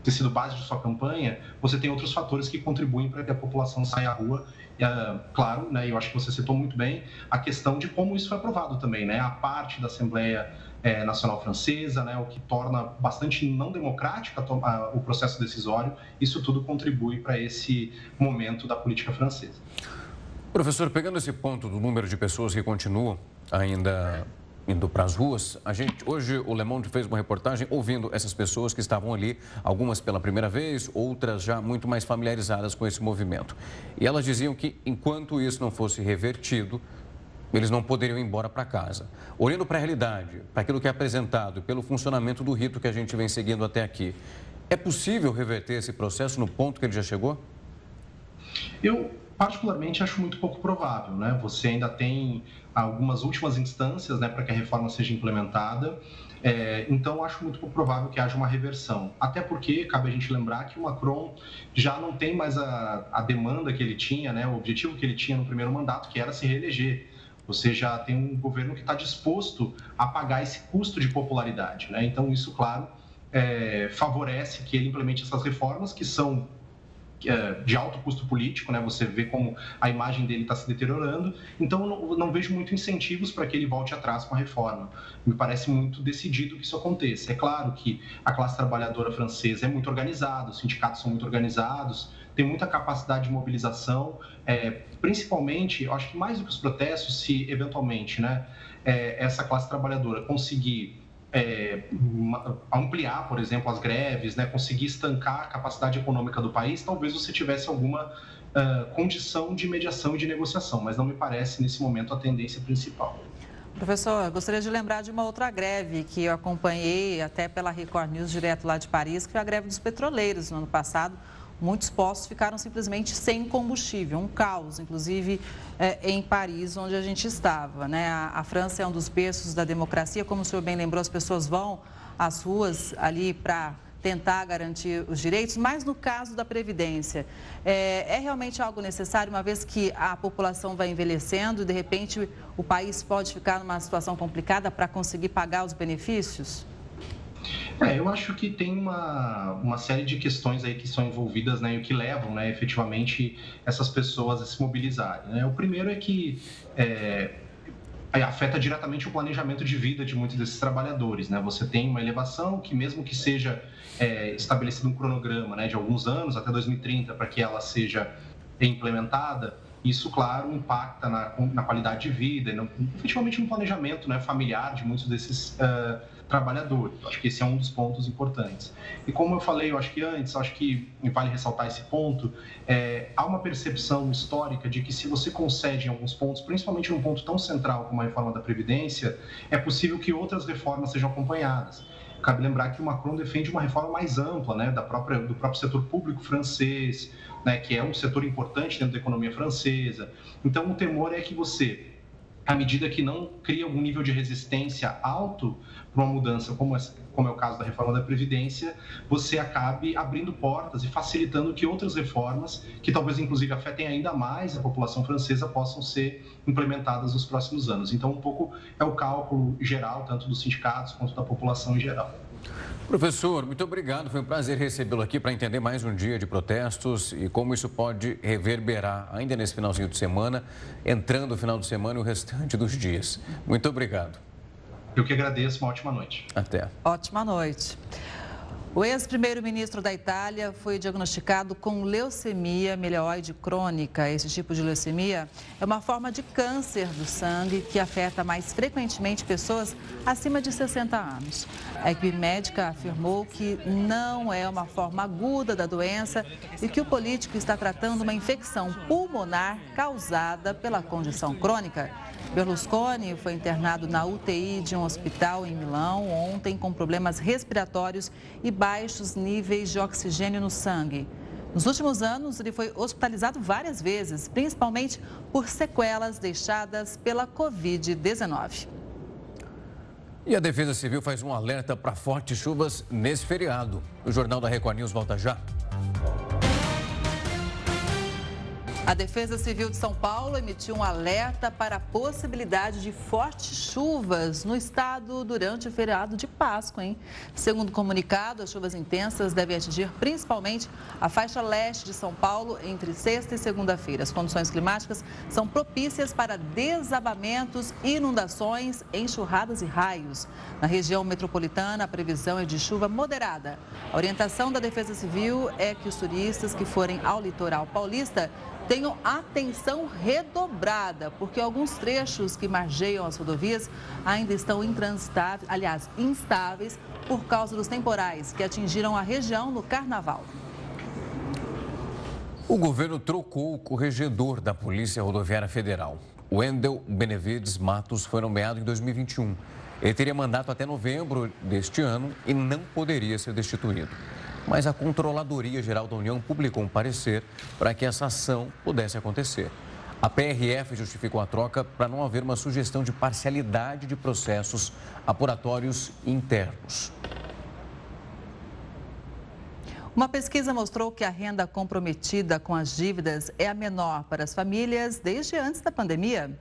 ter sido base de sua campanha, você tem outros fatores que contribuem para que a população saia à rua. Uh, claro, né, eu acho que você citou muito bem a questão de como isso foi aprovado também, né? A parte da Assembleia é, Nacional Francesa, né, o que torna bastante não democrática o processo decisório, isso tudo contribui para esse momento da política francesa. Professor, pegando esse ponto do número de pessoas que continuam ainda indo para as ruas, a gente hoje o Le Monde fez uma reportagem ouvindo essas pessoas que estavam ali, algumas pela primeira vez, outras já muito mais familiarizadas com esse movimento. E elas diziam que enquanto isso não fosse revertido, eles não poderiam ir embora para casa. Olhando para a realidade, para aquilo que é apresentado, pelo funcionamento do rito que a gente vem seguindo até aqui, é possível reverter esse processo no ponto que ele já chegou? Eu particularmente acho muito pouco provável, né? Você ainda tem algumas últimas instâncias, né, para que a reforma seja implementada. É, então, acho muito pouco provável que haja uma reversão. Até porque, cabe a gente lembrar que o Macron já não tem mais a, a demanda que ele tinha, né, o objetivo que ele tinha no primeiro mandato, que era se reeleger. Você já tem um governo que está disposto a pagar esse custo de popularidade. Né? Então, isso, claro, é, favorece que ele implemente essas reformas que são de alto custo político, né? Você vê como a imagem dele está se deteriorando. Então, não, não, vejo muito incentivos para que ele volte atrás com a reforma. Me parece muito decidido que isso aconteça. É claro que a classe trabalhadora francesa é muito organizada, os sindicatos são muito organizados, tem muita capacidade de mobilização, é, principalmente, eu acho que mais do que os protestos, se eventualmente, né, é, essa classe trabalhadora conseguir é, ampliar, por exemplo, as greves, né, conseguir estancar a capacidade econômica do país, talvez você tivesse alguma uh, condição de mediação e de negociação, mas não me parece nesse momento a tendência principal. Professor, gostaria de lembrar de uma outra greve que eu acompanhei até pela Record News, direto lá de Paris, que foi a greve dos petroleiros no ano passado. Muitos postos ficaram simplesmente sem combustível, um caos, inclusive é, em Paris, onde a gente estava. Né? A, a, França é um dos berços da democracia, como o senhor bem lembrou, as pessoas vão às ruas ali para tentar garantir os direitos, mas no caso da Previdência, é, é, realmente algo necessário, uma vez que a população vai envelhecendo e, de repente, o país pode ficar numa situação complicada para conseguir pagar os benefícios? É, eu acho que tem uma, uma série de questões aí que são envolvidas né, e que levam né, efetivamente essas pessoas a se mobilizarem. Né? O primeiro é que é, afeta diretamente o planejamento de vida de muitos desses trabalhadores. Né? Você tem uma elevação que, mesmo que seja é, estabelecido um cronograma né, de alguns anos, até 2030, para que ela seja implementada, isso, claro, impacta na, na qualidade de vida, no, efetivamente no planejamento né, familiar de muitos desses uh, trabalhadores. Acho que esse é um dos pontos importantes. E como eu falei, eu acho que antes, acho que vale ressaltar esse ponto, é, há uma percepção histórica de que se você concede em alguns pontos, principalmente num ponto tão central como a reforma da Previdência, é possível que outras reformas sejam acompanhadas. Cabe lembrar que o Macron defende uma reforma mais ampla, né, da própria, do próprio setor público francês, né, que é um setor importante dentro da economia francesa. Então, o temor é que você à medida que não cria algum nível de resistência alto para uma mudança como, como é o caso da reforma da Previdência, você acabe abrindo portas e facilitando que outras reformas, que talvez inclusive afetem ainda mais a população francesa, possam ser implementadas nos próximos anos. Então, um pouco é o cálculo geral, tanto dos sindicatos quanto da população em geral. Professor, muito obrigado. Foi um prazer recebê-lo aqui para entender mais um dia de protestos e como isso pode reverberar ainda nesse finalzinho de semana, entrando o final de semana e o restante dos dias. Muito obrigado. Eu que agradeço. Uma ótima noite. Até. Ótima noite. O ex-primeiro-ministro da Itália foi diagnosticado com leucemia mieloide crônica. Esse tipo de leucemia é uma forma de câncer do sangue que afeta mais frequentemente pessoas acima de 60 anos. A equipe médica afirmou que não é uma forma aguda da doença e que o político está tratando uma infecção pulmonar causada pela condição crônica. Berlusconi foi internado na UTI de um hospital em Milão ontem com problemas respiratórios e baixos níveis de oxigênio no sangue. Nos últimos anos, ele foi hospitalizado várias vezes, principalmente por sequelas deixadas pela Covid-19. E a Defesa Civil faz um alerta para fortes chuvas nesse feriado. O Jornal da Record News volta já. A Defesa Civil de São Paulo emitiu um alerta para a possibilidade de fortes chuvas no estado durante o feriado de Páscoa, hein? Segundo o comunicado, as chuvas intensas devem atingir principalmente a faixa leste de São Paulo entre sexta e segunda-feira. As condições climáticas são propícias para desabamentos, inundações, enxurradas e raios. Na região metropolitana, a previsão é de chuva moderada. A orientação da Defesa Civil é que os turistas que forem ao litoral paulista tenham atenção redobrada, porque alguns trechos que margeiam as rodovias ainda estão intransitáveis, aliás, instáveis, por causa dos temporais que atingiram a região no carnaval. O governo trocou o corregedor da Polícia Rodoviária Federal. Wendel Benevides Matos foi nomeado em 2021. Ele teria mandato até novembro deste ano e não poderia ser destituído mas a Controladoria Geral da União publicou um parecer para que essa ação pudesse acontecer. A PRF justificou a troca para não haver uma sugestão de parcialidade de processos apuratórios internos. Uma pesquisa mostrou que a renda comprometida com as dívidas é a menor para as famílias desde antes da pandemia.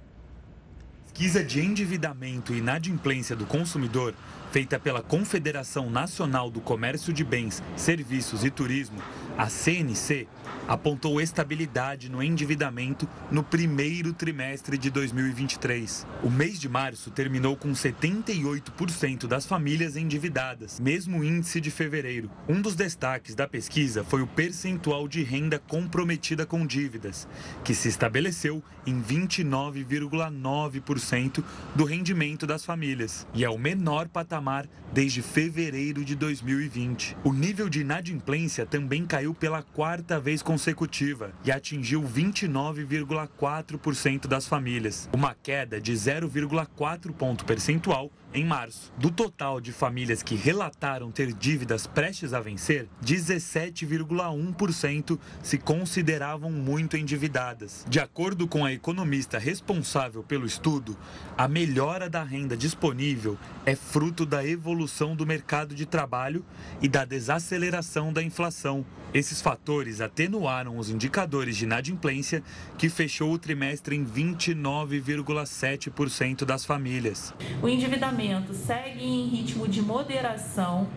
Pesquisa de endividamento e inadimplência do consumidor feita pela Confederação Nacional do Comércio de Bens, Serviços e Turismo, a CNC, apontou estabilidade no endividamento no primeiro trimestre de 2023. O mês de março terminou com 78% das famílias endividadas, mesmo índice de fevereiro. Um dos destaques da pesquisa foi o percentual de renda comprometida com dívidas, que se estabeleceu em 29,9% do rendimento das famílias e é o menor patamar desde fevereiro de 2020. O nível de inadimplência também caiu pela quarta vez consecutiva consecutiva e atingiu 29,4% das famílias, uma queda de 0,4 ponto percentual em março. Do total de famílias que relataram ter dívidas prestes a vencer, 17,1% se consideravam muito endividadas. De acordo com a economista responsável pelo estudo, a melhora da renda disponível é fruto da evolução do mercado de trabalho e da desaceleração da inflação. Esses fatores atenuaram os indicadores de inadimplência, que fechou o trimestre em 29,7% das famílias. O endividamento segue em ritmo de moderação.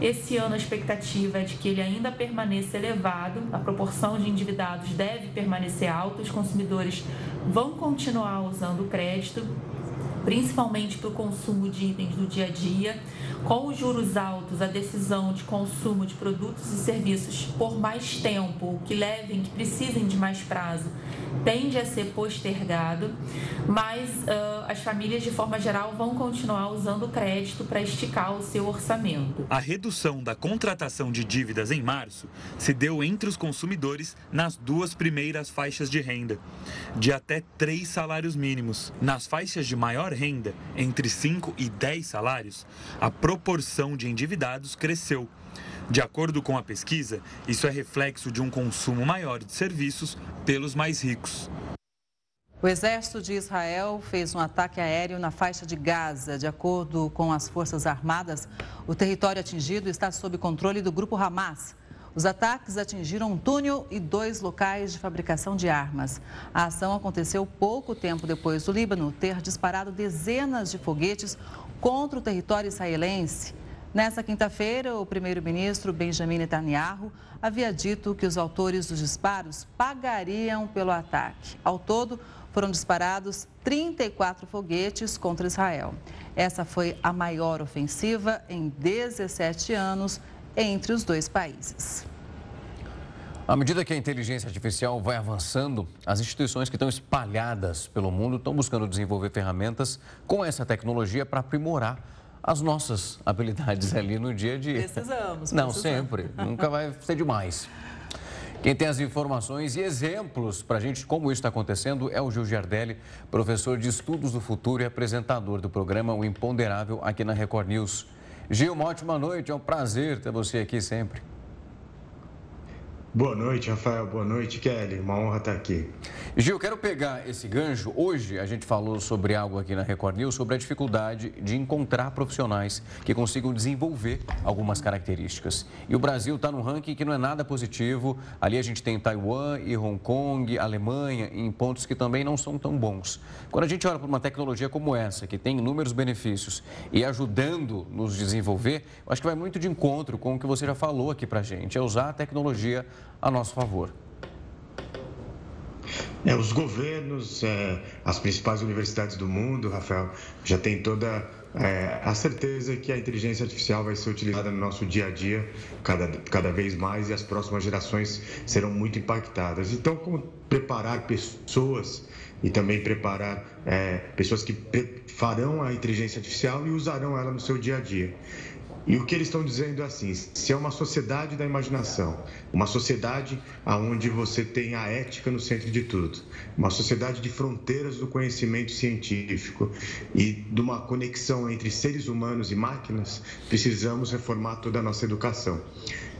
Esse ano a expectativa é de que ele ainda permaneça elevado, a proporção de endividados deve permanecer alta, os consumidores vão continuar usando o crédito principalmente para o consumo de itens do dia a dia. Com os juros altos, a decisão de consumo de produtos e serviços por mais tempo, que levem, que precisem de mais prazo, tende a ser postergado, mas uh, as famílias, de forma geral, vão continuar usando o crédito para esticar o seu orçamento. A redução da contratação de dívidas em março se deu entre os consumidores nas duas primeiras faixas de renda, de até três salários mínimos. Nas faixas de maior renda, entre 5 e 10 salários, a proporção de endividados cresceu. De acordo com a pesquisa, isso é reflexo de um consumo maior de serviços pelos mais ricos. O exército de Israel fez um ataque aéreo na faixa de Gaza. De acordo com as Forças Armadas, o território atingido está sob controle do grupo Hamas. Os ataques atingiram um túnel e dois locais de fabricação de armas. A ação aconteceu pouco tempo depois do Líbano ter disparado dezenas de foguetes contra o território israelense. Nessa quinta-feira, o primeiro-ministro Benjamin Netanyahu havia dito que os autores dos disparos pagariam pelo ataque. Ao todo, foram disparados 34 foguetes contra Israel. Essa foi a maior ofensiva em 17 anos entre os dois países. À medida que a inteligência artificial vai avançando, as instituições que estão espalhadas pelo mundo estão buscando desenvolver ferramentas com essa tecnologia para aprimorar as nossas habilidades ali no dia a dia. Precisamos. Não, precisamos. sempre. Nunca vai ser demais. Quem tem as informações e exemplos para a gente como isso está acontecendo é o Gil Giardelli, professor de Estudos do Futuro e apresentador do programa O Imponderável aqui na Record News. Gil, uma ótima noite, é um prazer ter você aqui sempre. Boa noite, Rafael. Boa noite, Kelly. Uma honra estar aqui. Gil, quero pegar esse gancho. Hoje a gente falou sobre algo aqui na Record News, sobre a dificuldade de encontrar profissionais que consigam desenvolver algumas características. E o Brasil está num ranking que não é nada positivo. Ali a gente tem Taiwan e Hong Kong, Alemanha, em pontos que também não são tão bons. Quando a gente olha para uma tecnologia como essa, que tem inúmeros benefícios e ajudando nos desenvolver, acho que vai muito de encontro com o que você já falou aqui para a gente, é usar a tecnologia a nosso favor. É, os governos, é, as principais universidades do mundo, Rafael, já tem toda é, a certeza que a inteligência artificial vai ser utilizada no nosso dia a dia cada, cada vez mais e as próximas gerações serão muito impactadas. Então, como preparar pessoas e também preparar é, pessoas que farão a inteligência artificial e usarão ela no seu dia a dia. E o que eles estão dizendo é assim: se é uma sociedade da imaginação, uma sociedade onde você tem a ética no centro de tudo, uma sociedade de fronteiras do conhecimento científico e de uma conexão entre seres humanos e máquinas, precisamos reformar toda a nossa educação.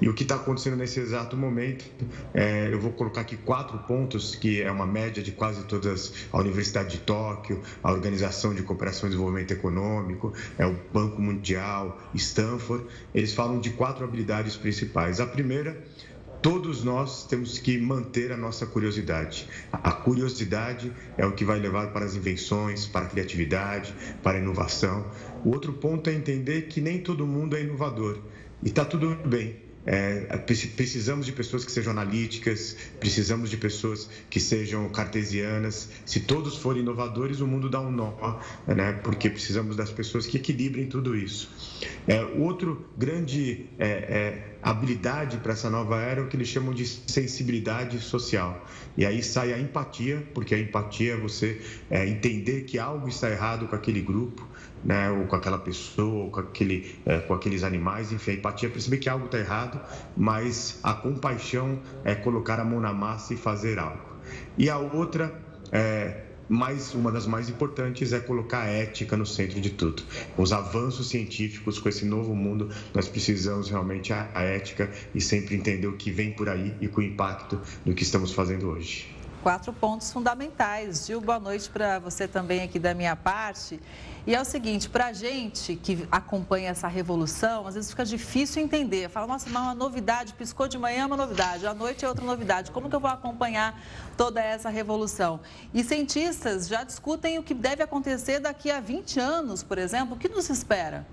E o que está acontecendo nesse exato momento, é, eu vou colocar aqui quatro pontos, que é uma média de quase todas, a Universidade de Tóquio, a Organização de Cooperação e Desenvolvimento Econômico, é o Banco Mundial, Stanford, eles falam de quatro habilidades principais. A primeira todos nós temos que manter a nossa curiosidade. A curiosidade é o que vai levar para as invenções, para a criatividade, para a inovação. O outro ponto é entender que nem todo mundo é inovador e está tudo bem. É, precisamos de pessoas que sejam analíticas, precisamos de pessoas que sejam cartesianas. Se todos forem inovadores, o mundo dá um nó, né? porque precisamos das pessoas que equilibrem tudo isso. É, outro grande é, é habilidade para essa nova era é o que eles chamam de sensibilidade social. E aí sai a empatia, porque a empatia é você é, entender que algo está errado com aquele grupo, né, ou com aquela pessoa, ou com, aquele, é, com aqueles animais, enfim, a empatia é perceber que algo está errado, mas a compaixão é colocar a mão na massa e fazer algo. E a outra, é, mais, uma das mais importantes, é colocar a ética no centro de tudo. Com os avanços científicos, com esse novo mundo, nós precisamos realmente a, a ética e sempre entender o que vem por aí e com o impacto do que estamos fazendo hoje quatro pontos fundamentais. Gil, boa noite para você também aqui da minha parte. E é o seguinte, para a gente que acompanha essa revolução, às vezes fica difícil entender. Fala, nossa, mas uma novidade, piscou de manhã é uma novidade, à noite é outra novidade. Como que eu vou acompanhar toda essa revolução? E cientistas já discutem o que deve acontecer daqui a 20 anos, por exemplo. O que nos espera?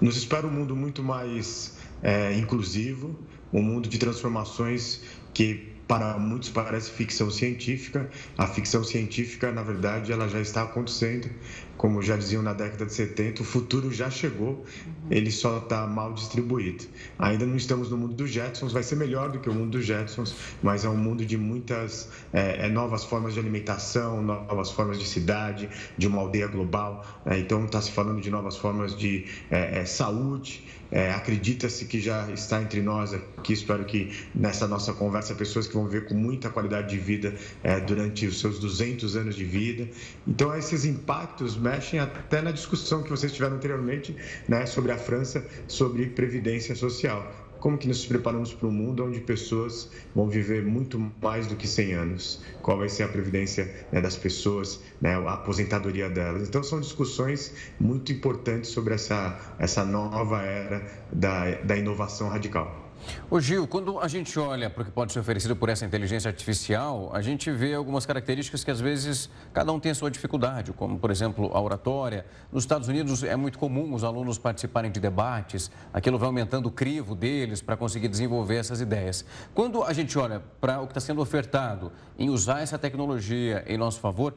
Nos espera um mundo muito mais é, inclusivo, um mundo de transformações que para muitos parece ficção científica. A ficção científica, na verdade, ela já está acontecendo. Como já diziam na década de 70, o futuro já chegou, ele só está mal distribuído. Ainda não estamos no mundo dos Jetsons, vai ser melhor do que o mundo dos Jetsons, mas é um mundo de muitas é, é novas formas de alimentação, novas formas de cidade, de uma aldeia global. É, então, está se falando de novas formas de é, é, saúde. É, Acredita-se que já está entre nós aqui, espero que nessa nossa conversa, pessoas que vão viver com muita qualidade de vida é, durante os seus 200 anos de vida. Então, esses impactos mexem até na discussão que vocês tiveram anteriormente né, sobre a França, sobre previdência social como que nos preparamos para um mundo onde pessoas vão viver muito mais do que 100 anos? Qual vai ser a previdência né, das pessoas, né, a aposentadoria delas? Então, são discussões muito importantes sobre essa, essa nova era da, da inovação radical. Ô Gil, quando a gente olha para o que pode ser oferecido por essa inteligência artificial, a gente vê algumas características que às vezes cada um tem a sua dificuldade, como por exemplo a oratória. Nos Estados Unidos é muito comum os alunos participarem de debates, aquilo vai aumentando o crivo deles para conseguir desenvolver essas ideias. Quando a gente olha para o que está sendo ofertado em usar essa tecnologia em nosso favor,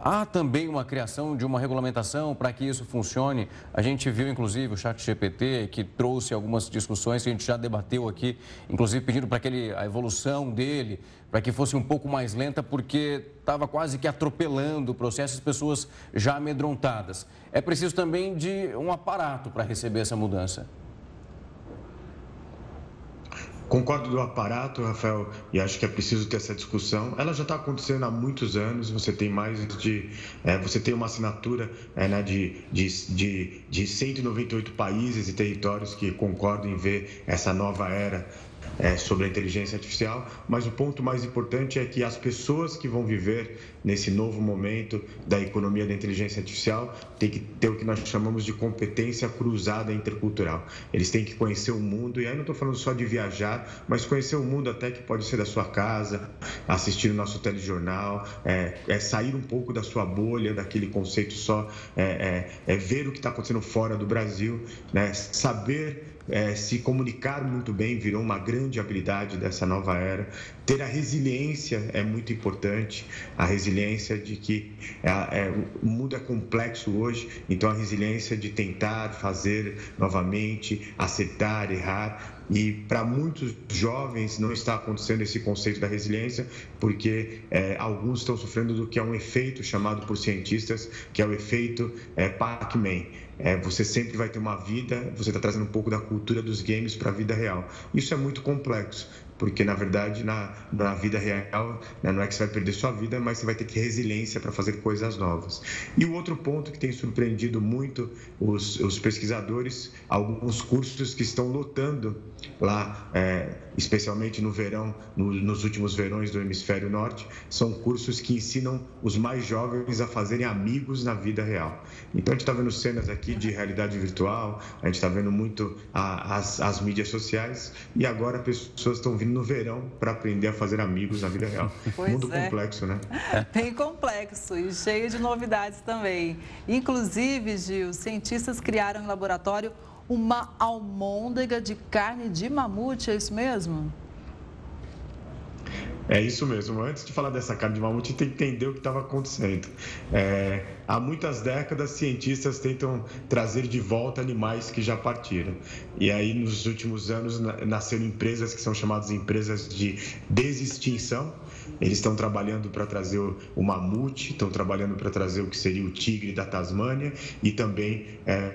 Há também uma criação de uma regulamentação para que isso funcione. A gente viu, inclusive, o chat GPT, que trouxe algumas discussões que a gente já debateu aqui, inclusive pedindo para que ele, a evolução dele, para que fosse um pouco mais lenta, porque estava quase que atropelando o processo, as pessoas já amedrontadas. É preciso também de um aparato para receber essa mudança. Concordo do aparato, Rafael, e acho que é preciso ter essa discussão. Ela já está acontecendo há muitos anos. Você tem mais de. É, você tem uma assinatura é, né, de, de, de, de 198 países e territórios que concordam em ver essa nova era é, sobre a inteligência artificial, mas o ponto mais importante é que as pessoas que vão viver nesse novo momento da economia da inteligência artificial têm que ter o que nós chamamos de competência cruzada intercultural. Eles têm que conhecer o mundo, e aí não estou falando só de viajar, mas conhecer o mundo até que pode ser da sua casa, assistir o nosso telejornal, é, é sair um pouco da sua bolha, daquele conceito só, é, é, é ver o que está acontecendo fora do Brasil, né? saber é, se comunicar muito bem virou uma grande habilidade dessa nova era. Ter a resiliência é muito importante, a resiliência de que é, é, o mundo é complexo hoje, então a resiliência de tentar fazer novamente, acertar, errar, e para muitos jovens não está acontecendo esse conceito da resiliência, porque é, alguns estão sofrendo do que é um efeito chamado por cientistas, que é o efeito é, Pac-Man. É, você sempre vai ter uma vida, você está trazendo um pouco da cultura dos games para a vida real. Isso é muito complexo porque na verdade na, na vida real né, não é que você vai perder sua vida, mas você vai ter que ter resiliência para fazer coisas novas. E o outro ponto que tem surpreendido muito os, os pesquisadores, alguns cursos que estão lotando lá, é, especialmente no verão, no, nos últimos verões do hemisfério norte, são cursos que ensinam os mais jovens a fazerem amigos na vida real. Então a gente está vendo cenas aqui de realidade virtual, a gente está vendo muito a, as, as mídias sociais e agora pessoas estão vindo no verão para aprender a fazer amigos na vida real. Pois Mundo é. complexo, né? Bem complexo e cheio de novidades também. Inclusive, Gil, cientistas criaram em laboratório uma almôndega de carne de mamute, é isso mesmo? É isso mesmo. Antes de falar dessa carne de mamute, tem que entender o que estava acontecendo. É, há muitas décadas, cientistas tentam trazer de volta animais que já partiram. E aí, nos últimos anos, nasceram empresas que são chamadas empresas de desextinção. Eles estão trabalhando para trazer o, mamute, estão trabalhando para trazer o que seria o tigre da Tasmânia e também é,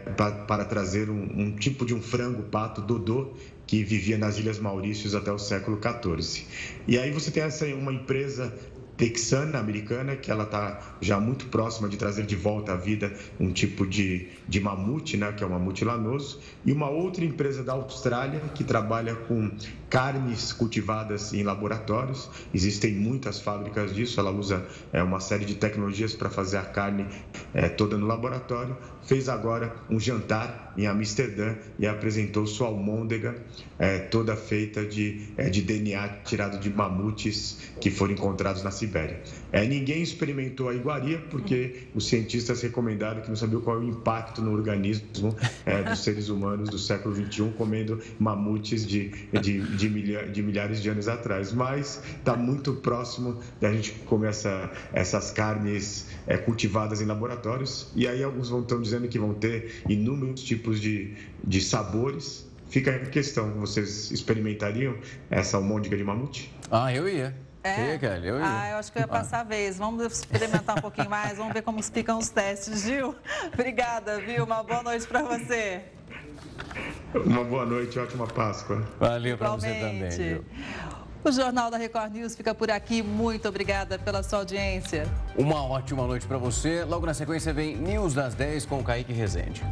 para trazer um, um tipo de um frango pato dodô que vivia nas Ilhas Maurícios até o século XIV. E aí você tem essa uma empresa texana americana, que ela está já muito próxima de trazer de volta à vida um tipo de, de mamute, né, que é o mamute lanoso, e uma outra empresa da Austrália que trabalha com carnes cultivadas em laboratórios. Existem muitas fábricas disso, ela usa é, uma série de tecnologias para fazer a carne é, toda no laboratório. Fez agora um jantar em Amsterdã e apresentou sua almôndega é, toda feita de, é, de DNA tirado de mamutes que foram encontrados na Sibéria. É, ninguém experimentou a iguaria porque os cientistas recomendaram que não sabiam qual é o impacto no organismo é, dos seres humanos do século XXI comendo mamutes de, de, de, milha, de milhares de anos atrás. Mas está muito próximo da gente comer essa, essas carnes é, cultivadas em laboratórios. E aí alguns vão estão dizendo que vão ter inúmeros tipos de, de sabores. Fica a questão, vocês experimentariam essa almôndega de mamute? Ah, eu ia. É? Kelly, eu ia. Ah, eu acho que eu ia passar a vez. Vamos experimentar um pouquinho mais, vamos ver como ficam os testes, Gil. Obrigada, viu? Uma boa noite para você. Uma boa noite, ótima Páscoa. Valeu para você também, Gil. O Jornal da Record News fica por aqui. Muito obrigada pela sua audiência. Uma ótima noite para você. Logo na sequência vem News das 10 com o Kaique Rezende.